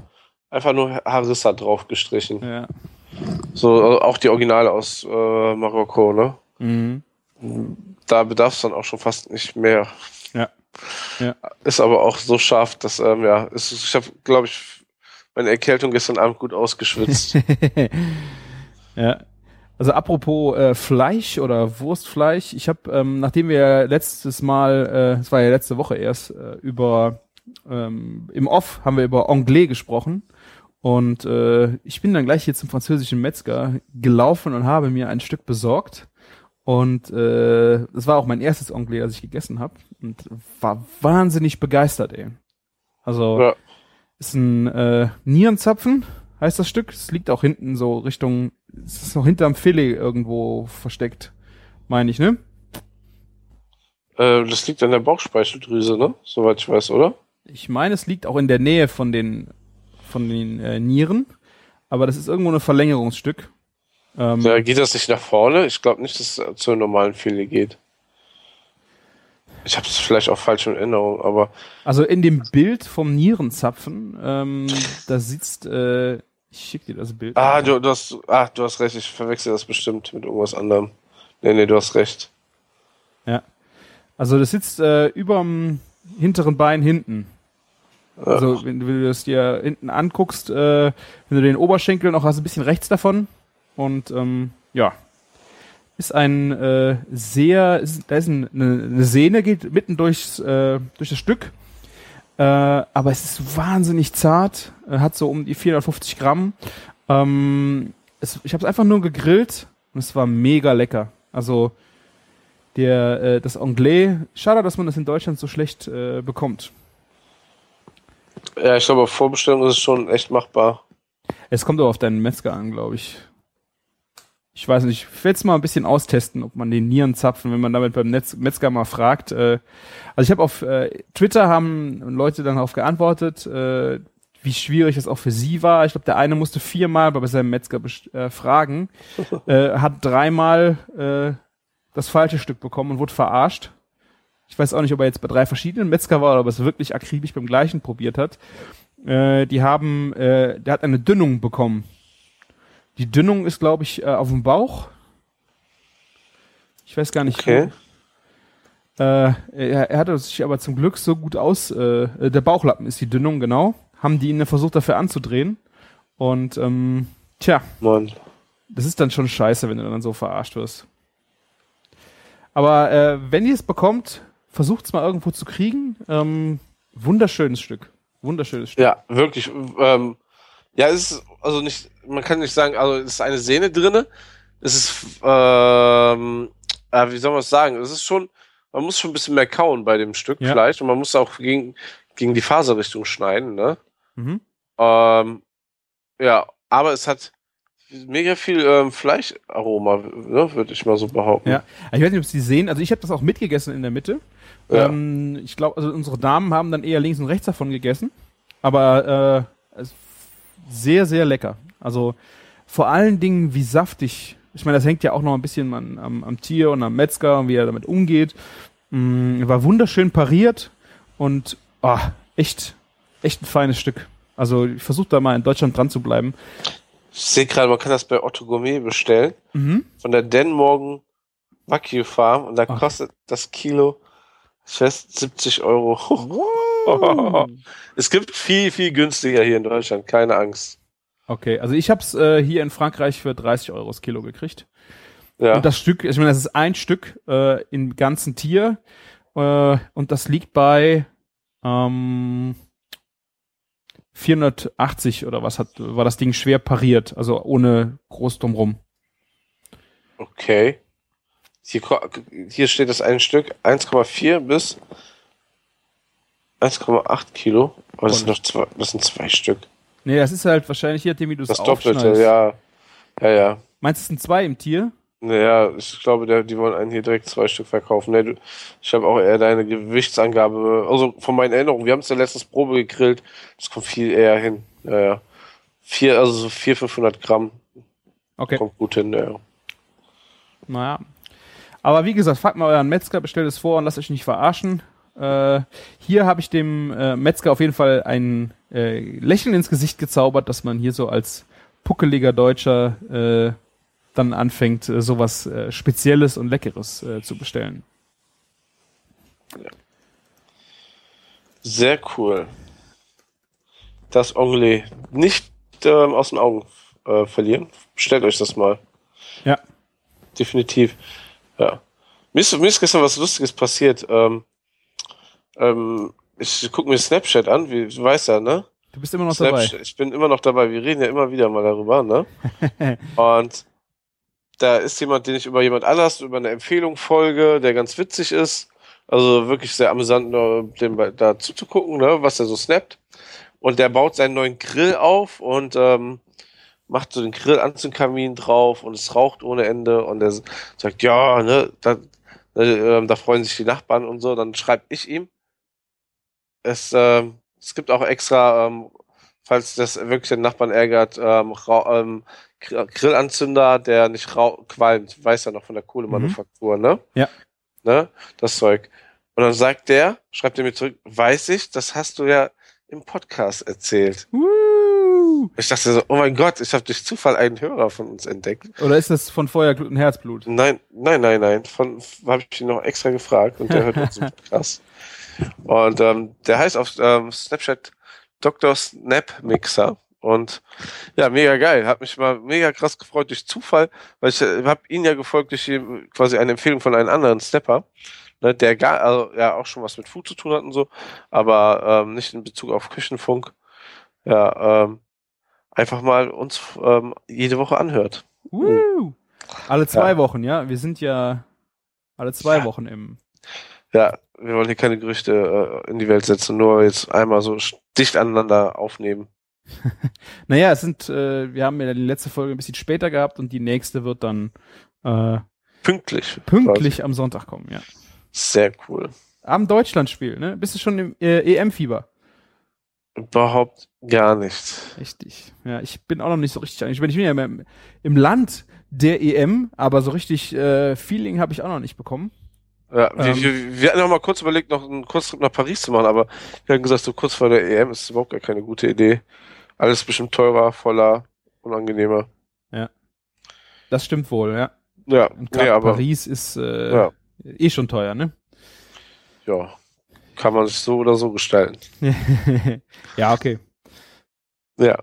einfach nur Harissa drauf gestrichen. Ja. So äh, auch die Originale aus äh, Marokko, ne? Mhm. Da bedarf es dann auch schon fast nicht mehr. Ja. Ja. Ist aber auch so scharf, dass ähm, ja, ist, ich habe, glaube ich, meine Erkältung gestern Abend gut ausgeschwitzt. ja. Also apropos äh, Fleisch oder Wurstfleisch, ich habe, ähm, nachdem wir letztes Mal, äh, es war ja letzte Woche erst, äh, über ähm, im Off haben wir über Anglais gesprochen. Und äh, ich bin dann gleich hier zum französischen Metzger gelaufen und habe mir ein Stück besorgt. Und äh, das war auch mein erstes Anglais, das ich gegessen habe. Und war wahnsinnig begeistert, ey. Also Ja. ist ein äh, Nierenzapfen, heißt das Stück. Es liegt auch hinten so Richtung, es ist noch hinterm Filet irgendwo versteckt, meine ich, ne? Äh, das liegt an der Bauchspeicheldrüse, ne? Soweit ich weiß, oder? Ich meine, es liegt auch in der Nähe von den von den äh, Nieren, aber das ist irgendwo ein Verlängerungsstück. Ähm, Ja, geht das nicht nach vorne? Ich glaube nicht, dass es zur normalen Filet geht. Ich habe es vielleicht auch falsch in Erinnerung, aber Also in dem Bild vom Nierenzapfen, ähm, da sitzt, äh, ich schick dir das Bild. ah, du, du hast, ah, du hast recht. Ich verwechsel das bestimmt mit irgendwas anderem. Nee, nee, du hast recht. Ja. Also das sitzt äh, überm hinteren Bein hinten. Also wenn du das dir hinten anguckst, äh, wenn du den Oberschenkel noch hast, ein bisschen rechts davon. Und ähm, ja, ist ein äh, sehr, ist, da ist ein, eine, eine Sehne, geht mitten durchs, äh, durch das Stück. Äh, aber es ist wahnsinnig zart, äh, hat so um die 450 Gramm. Ähm, es, ich habe es einfach nur gegrillt und es war mega lecker. Also der, äh, das Anglais, schade, dass man das in Deutschland so schlecht äh, bekommt. Ja, ich glaube, auf Vorbestellung ist es schon echt machbar. Es kommt aber auf deinen Metzger an, glaube ich. Ich weiß nicht, ich werde es mal ein bisschen austesten, ob man den Nierenzapfen, wenn man damit beim Netz Metzger mal fragt. Äh, also ich habe auf äh, Twitter haben Leute dann darauf geantwortet, äh, wie schwierig es auch für sie war. Ich glaube, der eine musste viermal bei seinem Metzger äh, fragen, äh, hat dreimal äh, das falsche Stück bekommen und wurde verarscht. Ich weiß auch nicht, ob er jetzt bei drei verschiedenen Metzger war oder ob er es wirklich akribisch beim gleichen probiert hat. Äh, die haben, äh, der hat eine Dünnung bekommen. Die Dünnung ist, glaube ich, äh, auf dem Bauch. Ich weiß gar nicht. Okay. wo. Äh, er, er hatte sich aber zum Glück so gut aus. Äh, äh, der Bauchlappen ist die Dünnung, genau. Haben die ihn versucht dafür anzudrehen. Und ähm, tja, Mann. das ist dann schon scheiße, wenn du dann so verarscht wirst. Aber äh, wenn ihr es bekommt, versucht es mal irgendwo zu kriegen. Ähm, wunderschönes Stück. Wunderschönes Stück. Ja, wirklich. Ähm, ja, es ist also nicht, man kann nicht sagen, also es ist eine Sehne drinne. Es ist, ähm, äh, wie soll man es sagen? Es ist schon, man muss schon ein bisschen mehr kauen bei dem Stück Ja. Fleisch und man muss auch gegen, gegen die Faserrichtung schneiden, ne? Mhm. Ähm, ja, aber es hat mega viel ähm, Fleischaroma, ne, würde ich mal so behaupten. Ja. Ich weiß nicht, ob Sie sehen. Also ich habe das auch mitgegessen in der Mitte. Ja. Ähm, ich glaube, also unsere Damen haben dann eher links und rechts davon gegessen. Aber äh, sehr, sehr lecker. Also vor allen Dingen, wie saftig. Ich meine, das hängt ja auch noch ein bisschen am, am, am Tier und am Metzger und wie er damit umgeht. Mm, war wunderschön pariert und ah, echt, echt ein feines Stück. Also ich versuche da mal in Deutschland dran zu bleiben. Ich sehe gerade, man kann das bei Otto Gourmet bestellen. Mhm. von der Denmorgen Wagyu Farm und da Ach. kostet das Kilo fest 70 Euro. Wow. es gibt viel, viel günstiger hier in Deutschland, keine Angst. Okay, also ich habe es äh, hier in Frankreich für 30 Euro das Kilo gekriegt. Ja, Und das Stück, ich meine, das ist ein Stück äh, im ganzen Tier äh, und das liegt bei ähm, 480 oder was hat war das Ding schwer pariert, also ohne groß drumrum. okay. Hier, hier steht das ein Stück 1,4 bis 1,8 Kilo. Aber das sind noch zwei, das sind zwei Stück. Nee, das ist halt wahrscheinlich nachdem, wie du es Das Doppelte, ja. Ja, ja. Meinst du, es sind zwei im Tier? Naja, ich glaube, die wollen einen hier direkt zwei Stück verkaufen. Nee, du, ich habe auch eher deine Gewichtsangabe, also von meinen Erinnerungen, wir haben es ja letztens Probe gegrillt, das kommt viel eher hin. Ja, ja. Vier, also so 400, 500 Gramm Okay. kommt gut hin, ja. Naja. Aber wie gesagt, fragt mal euren Metzger, bestellt es vor und lasst euch nicht verarschen. Äh, hier habe ich dem äh, Metzger auf jeden Fall ein äh, Lächeln ins Gesicht gezaubert, dass man hier so als puckeliger Deutscher äh, dann anfängt, äh, sowas äh, Spezielles und Leckeres zu bestellen. Sehr cool. Das Anglais nicht ähm, aus den Augen verlieren. Bestellt euch das mal. Ja. Definitiv. Ja. Mir ist, mir ist gestern was Lustiges passiert. Ähm, ähm, ich gucke mir Snapchat an, wie du weißt ja, ne? Du bist immer noch Snapchat, dabei. ich bin immer noch dabei. Wir reden ja immer wieder mal darüber, ne? Und da ist jemand, den ich über jemand anders, über eine Empfehlung folge, der ganz witzig ist. Also wirklich sehr amüsant, nur dem da zuzugucken, ne, was er so snappt. Und der baut seinen neuen Grill auf und ähm, macht so den Grill an zum Kamin drauf und es raucht ohne Ende und er sagt, ja, ne, da, äh, da freuen sich die Nachbarn und so. Dann schreibe ich ihm. Es, ähm, es gibt auch extra, ähm, falls das wirklich den Nachbarn ärgert, ähm, ähm, Gr- Grillanzünder, der nicht qualmt, weiß ja noch von der Kohlemanufaktur, ne? Ja. Ne? Das Zeug. Und dann sagt der, schreibt er mir zurück, weiß ich, das hast du ja im Podcast erzählt. Woo! Ich dachte so, oh mein Gott, ich habe durch Zufall einen Hörer von uns entdeckt. Oder ist das von Feuerglut und Herzblut? Nein, nein, nein, nein. Von habe ich ihn noch extra gefragt und der hört unseren Podcast. Und ähm, der heißt auf ähm, Snapchat Dr. Snap Mixer. Und ja, mega geil. Hat mich mal mega krass gefreut durch Zufall, weil ich äh, habe ihn ja gefolgt durch die, quasi eine Empfehlung von einem anderen Snapper, ne, der gar, also, ja auch schon was mit Food zu tun hat und so, aber ähm, nicht in Bezug auf Küchenfunk. Ja, ähm, einfach mal uns ähm, jede Woche anhört. Woo! Alle zwei Ja. Wochen, ja. Wir sind ja alle zwei Ja. Wochen im. Ja, wir wollen hier keine Gerüchte äh, in die Welt setzen, nur jetzt einmal so dicht aneinander aufnehmen. Naja, es sind, äh, wir haben ja die letzte Folge ein bisschen später gehabt und die nächste wird dann äh, Pünktlich. pünktlich am Sonntag kommen, ja. Quasi. Sehr cool. Am Deutschlandspiel, ne? Bist du schon im äh, EM-Fieber? Überhaupt gar nicht. Richtig. Ja, ich bin auch noch nicht so richtig. Ich bin, ich bin ja im, im Land der EM, aber so richtig äh, Feeling habe ich auch noch nicht bekommen. Ja, wir, Ähm. wir, wir hatten noch mal kurz überlegt, noch einen Kurztrip nach Paris zu machen, aber wir haben gesagt, so kurz vor der EM ist überhaupt gar keine gute Idee. Alles bestimmt teurer, voller, unangenehmer. Das stimmt wohl, ja. Ja, Und nee, aber Paris ist äh, Ja. eh schon teuer, ne? ja, kann man sich so oder so gestalten. ja, okay. Ja.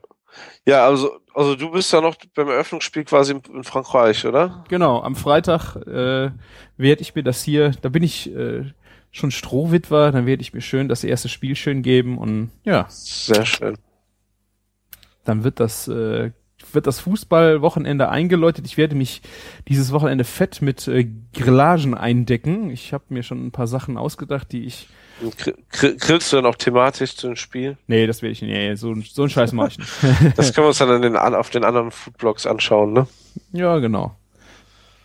Ja, also, also du bist ja noch beim Eröffnungsspiel quasi in, in Frankreich, oder? Genau, am Freitag äh, werde ich mir das hier, da bin ich äh, schon Strohwitwer, dann werde ich mir schön das erste Spiel schön geben und ja, Sehr schön. dann wird das äh, wird das Fußballwochenende eingeläutet. Ich werde mich dieses Wochenende fett mit äh, Grillagen eindecken. Ich habe mir schon ein paar Sachen ausgedacht, die ich grillst du dann auch thematisch zu dem Spiel? Nee, das werde ich nicht. Nee, so, so einen Scheiß mache ich nicht. Das können wir uns dann den, auf den anderen Foodblogs anschauen, ne? Ja, genau.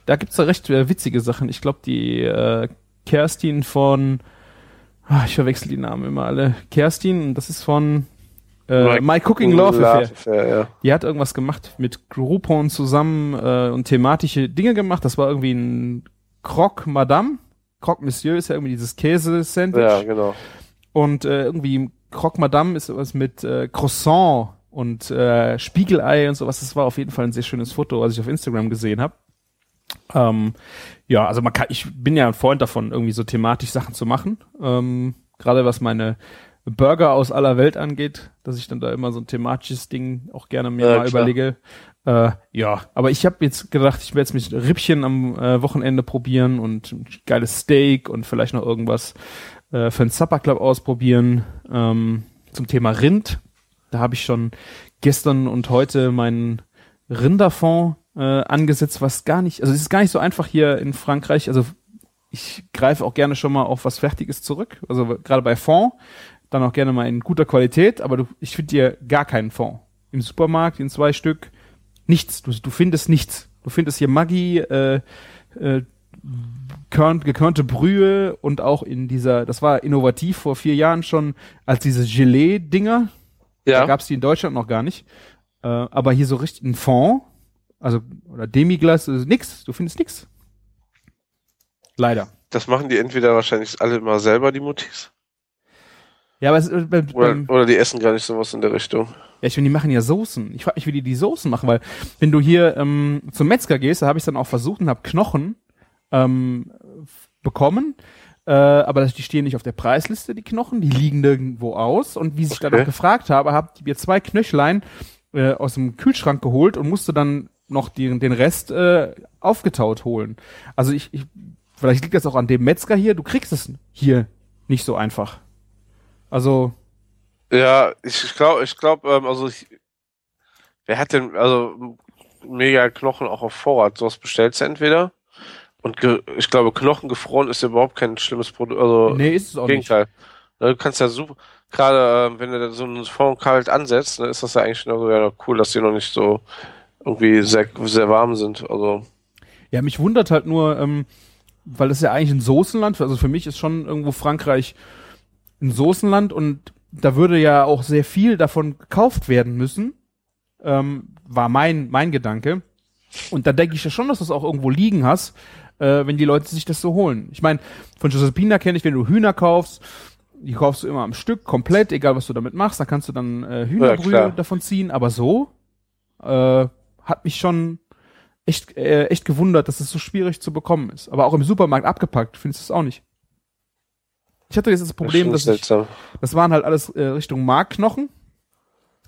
Da gibt's da recht äh, witzige Sachen. Ich glaube, die äh, Kerstin von, ah, ich verwechsel die Namen immer alle. Kerstin, das ist von äh, My Cooking Love Affair. Affair, ja. Die hat irgendwas gemacht mit Groupon zusammen äh, und thematische Dinge gemacht. Das war irgendwie ein Croque Madame. Croque Monsieur ist ja irgendwie dieses Käse-Sandwich. Ja, genau. Und äh, irgendwie Croque Madame ist was mit äh, Croissant und äh, Spiegelei und sowas. Das war auf jeden Fall ein sehr schönes Foto, was ich auf Instagram gesehen habe. Ähm, ja, also man kann, ich bin ja ein Freund davon, irgendwie so thematisch Sachen zu machen. Ähm, Gerade was meine Burger aus aller Welt angeht, dass ich dann da immer so ein thematisches Ding auch gerne mir Ja, mal klar. überlege. Äh, ja, aber ich habe jetzt gedacht, ich werde jetzt mit Rippchen am äh, Wochenende probieren und ein geiles Steak und vielleicht noch irgendwas äh, für den Supper Club ausprobieren. Ähm, zum Thema Rind. Da habe ich schon gestern und heute meinen Rinderfond äh, angesetzt, was gar nicht, also es ist gar nicht so einfach hier in Frankreich. Also ich greife auch gerne schon mal auf was Fertiges zurück. Also gerade bei Fond, dann auch gerne mal in guter Qualität, aber du, ich finde dir gar keinen Fond. Im Supermarkt in zwei Stück nichts. Du, du findest nichts. Du findest hier Maggi, äh, äh, körn, gekörnte Brühe und auch in dieser, das war innovativ vor vier Jahren schon, als diese Gelee-Dinger, da Ja, gab's die in Deutschland noch gar nicht. Äh, aber hier so richtig ein Fond, also oder Demiglas, also nix. Du findest nix. Leider. das machen die entweder wahrscheinlich alle immer selber, die Mutis. Ja, aber es, äh, beim, Oder, oder die essen gar nicht sowas in der Richtung. ja, ich finde, die machen ja Soßen. Ich frage mich, wie die die Soßen machen, weil wenn du hier ähm, zum Metzger gehst, da habe ich dann auch versucht und habe Knochen ähm, bekommen. Äh, aber die stehen nicht auf der Preisliste, die Knochen, die liegen nirgendwo aus. Und wie ich dann Okay. auch gefragt habe, habe ich mir zwei Knöchlein äh, aus dem Kühlschrank geholt und musste dann noch den, den Rest äh, aufgetaut holen. Also ich, ich, vielleicht liegt das auch an dem Metzger hier, du kriegst es hier nicht so einfach. Also, Ja, ich, glaube, ich glaube, ähm, also ich, wer hat denn, also mega Knochen auch auf Vorrat? Sowas bestellst du entweder. Und ich glaube, Knochen gefroren ist ja überhaupt kein schlimmes Produkt. Also nee, ist es auch im nicht. Gegenteil. Ne, Du kannst ja super, gerade ähm, wenn du da so einen Fond kalt ansetzt, ne, ist das ja eigentlich noch ja, cool, dass die noch nicht so irgendwie sehr, sehr warm sind. Also Ja, mich wundert halt nur, ähm, weil das ja eigentlich ein Soßenland, also für mich ist schon irgendwo Frankreich ein Soßenland und da würde ja auch sehr viel davon gekauft werden müssen, ähm, war mein, mein Gedanke. Und da denke ich ja schon, dass du es auch irgendwo liegen hast, äh, wenn die Leute sich das so holen. Ich meine, von Josephina kenne ich, wenn du Hühner kaufst, die kaufst du immer am Stück, komplett, egal was du damit machst, dann kannst du dann äh, Hühnerbrühe klar. davon ziehen, aber so äh, hat mich schon echt, äh, echt gewundert, dass es so schwierig zu bekommen ist. Aber auch im Supermarkt abgepackt, findest du es auch nicht. Ich hatte jetzt das Problem, das dass ich, das waren halt alles äh, Richtung Markknochen,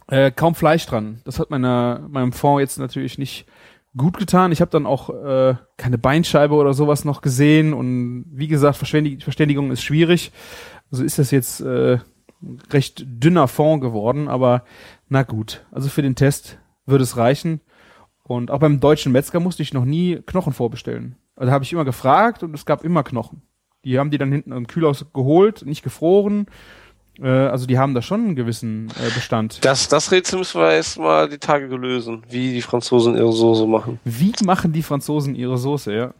äh, kaum Fleisch dran. Das hat meiner, meinem Fond jetzt natürlich nicht gut getan. Ich habe dann auch äh, keine Beinscheibe oder sowas noch gesehen und wie gesagt, Verständig Verständigung ist schwierig. Also ist das jetzt äh, ein recht dünner Fond geworden, aber na gut. Also für den Test würde es reichen. Und auch beim deutschen Metzger musste ich noch nie Knochen vorbestellen. Also habe ich immer gefragt und es gab immer Knochen. Die haben die dann hinten im Kühlhaus geholt, nicht gefroren. Äh, also die haben da schon einen gewissen äh, Bestand. Das, das Rätsel müssen wir erst mal die Tage lösen, wie die Franzosen ihre Soße machen. Wie machen die Franzosen ihre Soße, ja?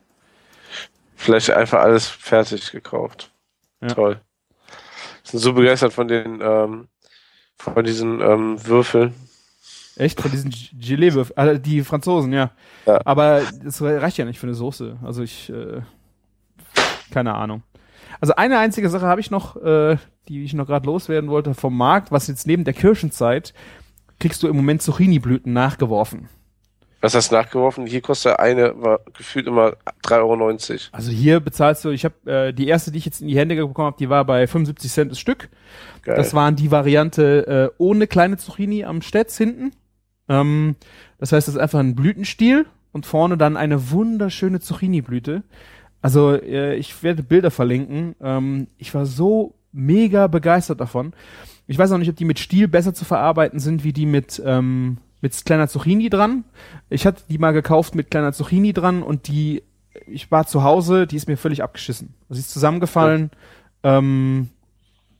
Vielleicht einfach alles fertig gekauft. Ja. Toll. Sind so begeistert von den, ähm, von diesen ähm, Würfeln. Echt? Von diesen Gelee-Würfeln. Also die Franzosen, ja. Ja. Aber das reicht ja nicht für eine Soße. Also ich, äh, keine Ahnung. Also eine einzige Sache habe ich noch, äh, die ich noch gerade loswerden wollte vom Markt, was jetzt neben der Kirschenzeit kriegst du im Moment Zucchini-Blüten nachgeworfen. Was hast du nachgeworfen? Hier kostet eine, war gefühlt immer 3,90 Euro. Also hier bezahlst du, ich habe äh, die erste, die ich jetzt in die Hände bekommen habe, die war bei 75 Cent das Stück. Geil. Das waren die Variante äh, ohne kleine Zucchini am Stetz hinten. Ähm, das heißt, das ist einfach ein Blütenstiel und vorne dann eine wunderschöne Zucchini-Blüte. Also äh, ich werde Bilder verlinken. Ähm, ich war so mega begeistert davon. Ich weiß auch nicht, ob die mit Stiel besser zu verarbeiten sind, wie die mit ähm, mit kleiner Zucchini dran. Ich hatte die mal gekauft mit kleiner Zucchini dran und die, ich war zu Hause, die ist mir völlig abgeschissen. Sie ist zusammengefallen, ähm,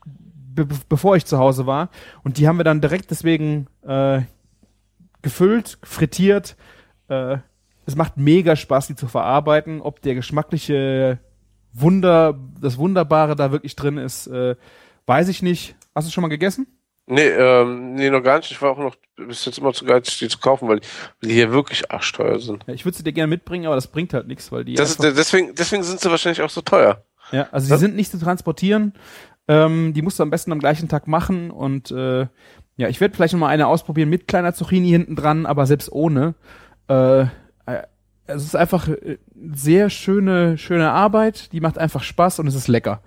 be bevor ich zu Hause war. Und die haben wir dann direkt deswegen äh, gefüllt, frittiert. Äh, es macht mega Spaß, die zu verarbeiten. Ob der geschmackliche Wunder, das Wunderbare da wirklich drin ist, äh, weiß ich nicht. Hast du schon mal gegessen? Nee, ähm, nee, noch gar nicht. Ich war auch noch bis jetzt immer zu geizig, die zu kaufen, weil die hier wirklich arschteuer sind. Ja, ich würde sie dir gerne mitbringen, aber das bringt halt nichts, weil die Das deswegen, deswegen sind sie wahrscheinlich auch so teuer. Ja, also sie sind nicht zu transportieren. Ähm, die musst du am besten am gleichen Tag machen und äh, ja, ich werde vielleicht noch mal eine ausprobieren mit kleiner Zucchini hinten dran, aber selbst ohne. Äh, es ist einfach äh, sehr schöne, schöne Arbeit. Die macht einfach Spaß und es ist lecker.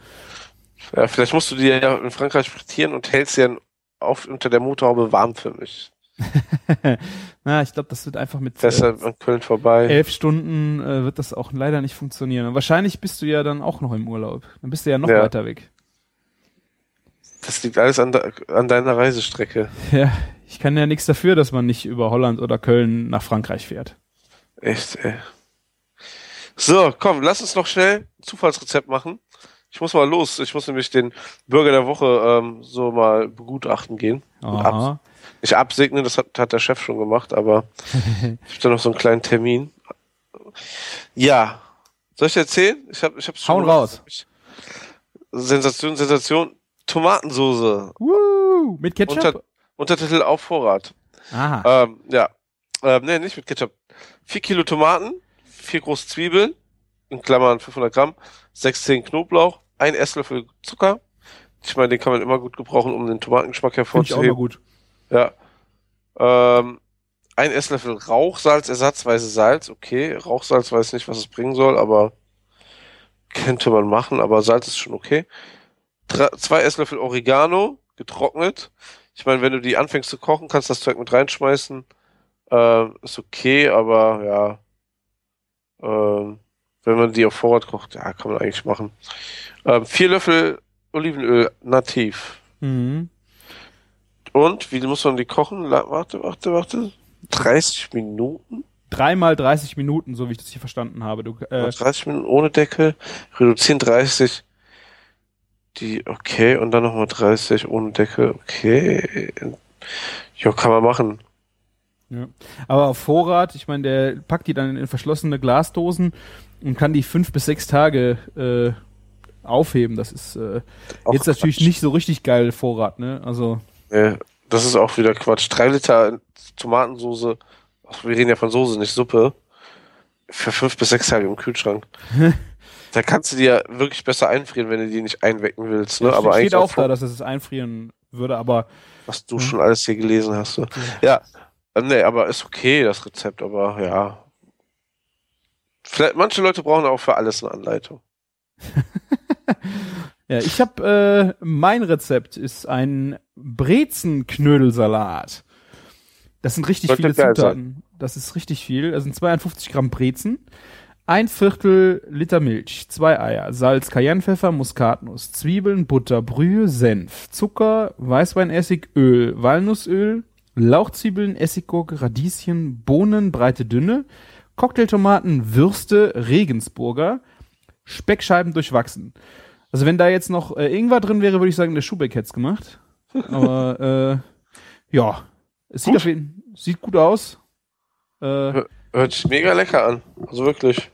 Ja, vielleicht musst du die ja in Frankreich frittieren und hältst sie dann auf unter der Motorhaube warm für mich. Na, ich glaube, das wird einfach mit äh, dann an Köln vorbei. elf Stunden äh, wird das auch leider nicht funktionieren. Und wahrscheinlich bist du ja dann auch noch im Urlaub. Dann bist du ja noch Ja. weiter weg. Das liegt alles an, de an deiner Reisestrecke. Ja, ich kann ja nichts dafür, dass man nicht über Holland oder Köln nach Frankreich fährt. Echt, ey. So, komm, lass uns noch schnell ein Zufallsrezept machen. Ich muss mal los. Ich muss nämlich den Bürger der Woche ähm, so mal begutachten gehen. Ab, Aha. nicht absegnen, das hat, hat der Chef schon gemacht, aber ich habe da noch so einen kleinen Termin. Ja. Soll ich erzählen? Ich habe ich hab's schon Hauen raus. Sensation, Sensation. Tomatensoße. Woo, mit Ketchup? Unter, Untertitel auf Vorrat. Aha. Ähm, ja. Ähm, nee, nicht mit Ketchup. Vier Kilo Tomaten, vier große Zwiebeln, in Klammern 500 Gramm, sechs Zehen Knoblauch, ein Esslöffel Zucker. Ich meine, den kann man immer gut gebrauchen, um den Tomatengeschmack Finde ich auch mal hervorzuheben. gut. Ja. Ähm, ein Esslöffel Rauchsalz, ersatzweise Salz. Okay, Rauchsalz weiß nicht, was es bringen soll, aber könnte man machen, aber Salz ist schon okay. Dre zwei Esslöffel Oregano, getrocknet. Ich meine, wenn du die anfängst zu kochen, kannst du das Zeug mit reinschmeißen. Ähm, ist okay, aber ja. Ähm, wenn man die auf Vorrat kocht, ja, kann man eigentlich machen. Ähm, vier Löffel Olivenöl nativ. Mhm. Und wie muss man die kochen? Warte, warte, warte. 30 Minuten? Dreimal 30 Minuten, so wie ich das hier verstanden habe. Du, äh, 30 Minuten ohne Deckel, reduzieren 30. Die, okay, und dann nochmal 30 ohne Deckel, okay. Ja, kann man machen. Ja. Aber auf Vorrat, ich meine, der packt die dann in verschlossene Glasdosen und kann die fünf bis sechs Tage äh, aufheben. Das ist äh, jetzt natürlich Quatsch. nicht so richtig geil Vorrat, ne? Also Nee, das ist auch wieder Quatsch. Drei Liter Tomatensoße, wir reden ja von Soße, nicht Suppe, für fünf bis sechs Tage im Kühlschrank. da kannst du dir wirklich besser einfrieren, wenn du die nicht einwecken willst. Ne? Aber steht eigentlich auch da, dass es einfrieren würde, aber was du schon alles hier gelesen hast. Ne? Ja, nee, aber ist okay, das Rezept, aber ja. Vielleicht, manche Leute brauchen auch für alles eine Anleitung. ja, ich habe äh, mein Rezept ist ein Brezenknödelsalat. Das sind richtig Sollte viele Zutaten. Das ist richtig viel. Das sind 52 Gramm Brezen, ein Viertel Liter Milch, zwei Eier, Salz, Cayennepfeffer, Muskatnuss, Zwiebeln, Butter, Brühe, Senf, Zucker, Weißweinessig, Öl, Walnussöl, Lauchzwiebeln, Essiggurke, Radieschen, Bohnen, breite Dünne, Cocktailtomaten, Würste, Regensburger, Speckscheiben durchwachsen. Also wenn da jetzt noch äh, Ingwer drin wäre, würde ich sagen, der Schubeck hätte gemacht. Aber äh, ja, es sieht Gut. auf jeden sieht gut aus. Äh, Hört sich mega lecker an. Also wirklich.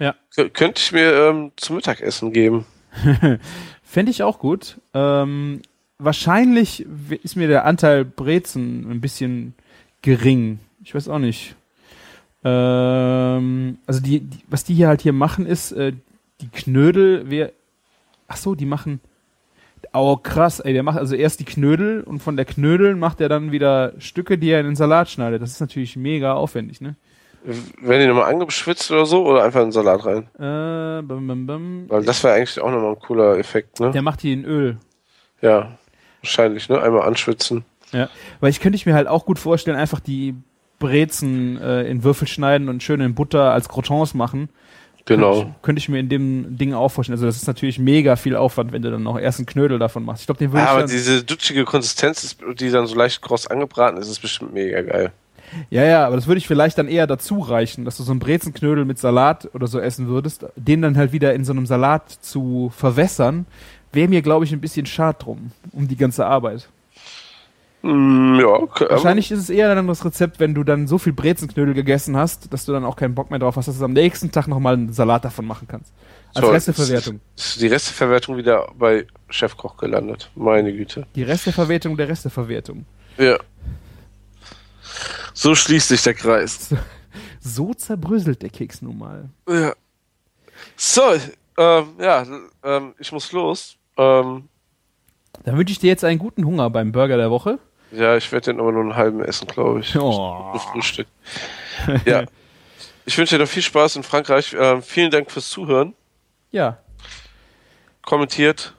Ja. Kö- Könnte ich mir ähm, zum Mittagessen geben. Fände ich auch gut. Ähm, wahrscheinlich ist mir der Anteil Brezen ein bisschen gering. Ich weiß auch nicht. Ähm, also die, die, was die hier halt hier machen ist, äh, die Knödel, wer, ach so, die machen, oh krass, ey, der macht also erst die Knödel und von der Knödel macht er dann wieder Stücke, die er in den Salat schneidet. Das ist natürlich mega aufwendig, ne? Werden die nochmal angeschwitzt oder so oder einfach in den Salat rein? Äh, bam, bam, bam. Weil das wäre eigentlich auch nochmal ein cooler Effekt, ne? Der macht die in Öl. Ja. Wahrscheinlich, ne? Einmal anschwitzen. Ja, weil ich könnte ich mir halt auch gut vorstellen, einfach die Brezen äh, in Würfel schneiden und schön in Butter als Crotons machen. Genau. Könnte ich, könnte ich mir in dem Ding auch vorstellen. Also das ist natürlich mega viel Aufwand, wenn du dann noch erst einen Knödel davon machst. Ich glaube, den würde Ja, ich aber diese dutschige Konsistenz, ist, die dann so leicht kross angebraten ist, ist bestimmt mega geil. Ja, ja, aber das würde ich vielleicht dann eher dazu reichen, dass du so einen Brezenknödel mit Salat oder so essen würdest, den dann halt wieder in so einem Salat zu verwässern, wäre mir, glaube ich, ein bisschen schad drum, um die ganze Arbeit. Mm, ja, okay, Wahrscheinlich ist es eher dann das Rezept, wenn du dann so viel Brezenknödel gegessen hast, dass du dann auch keinen Bock mehr drauf hast, dass du am nächsten Tag nochmal einen Salat davon machen kannst. Als So, Resteverwertung. Ist, die Resteverwertung wieder bei Chefkoch gelandet. Meine Güte. Die Resteverwertung der Resteverwertung. Ja. So schließt sich der Kreis. So zerbröselt der Keks nun mal. Ja. So, ähm, ja, ähm, ich muss los. Ähm, Dann wünsche ich dir jetzt einen guten Hunger beim Burger der Woche. ja, ich werde den aber nur einen halben essen, glaube ich. Oh. Frühstück. Ja. Ich wünsche dir noch viel Spaß in Frankreich. Ähm, vielen Dank fürs Zuhören. Ja, Kommentiert,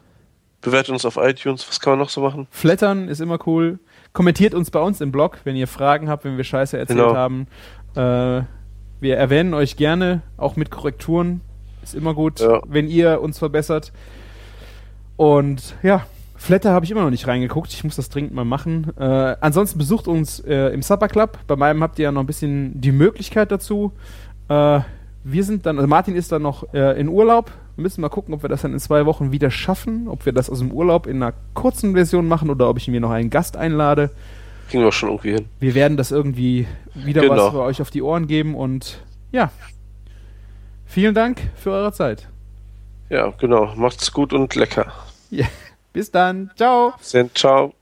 bewertet uns auf iTunes. Was kann man noch so machen? Flattern ist immer cool. Kommentiert uns bei uns im Blog, wenn ihr Fragen habt, wenn wir Scheiße erzählt Genau. haben. Äh, wir erwähnen euch gerne, auch mit Korrekturen. Ist immer gut, Ja. wenn ihr uns verbessert. Und ja, Flatter habe ich immer noch nicht reingeguckt. Ich muss das dringend mal machen. Äh, ansonsten besucht uns äh, im Supper Club. Bei meinem habt ihr ja noch ein bisschen die Möglichkeit dazu. Äh, wir sind dann, also Martin ist dann noch äh, in Urlaub. Wir müssen mal gucken, ob wir das dann in zwei Wochen wieder schaffen. Ob wir das aus dem Urlaub in einer kurzen Version machen oder ob ich mir noch einen Gast einlade. Kriegen wir schon irgendwie hin. Wir werden das irgendwie wieder Genau. was für euch auf die Ohren geben und ja. Vielen Dank für eure Zeit. Ja, genau. Macht's gut und lecker. Ja. Bis dann. Ciao. Bis dann. Ciao.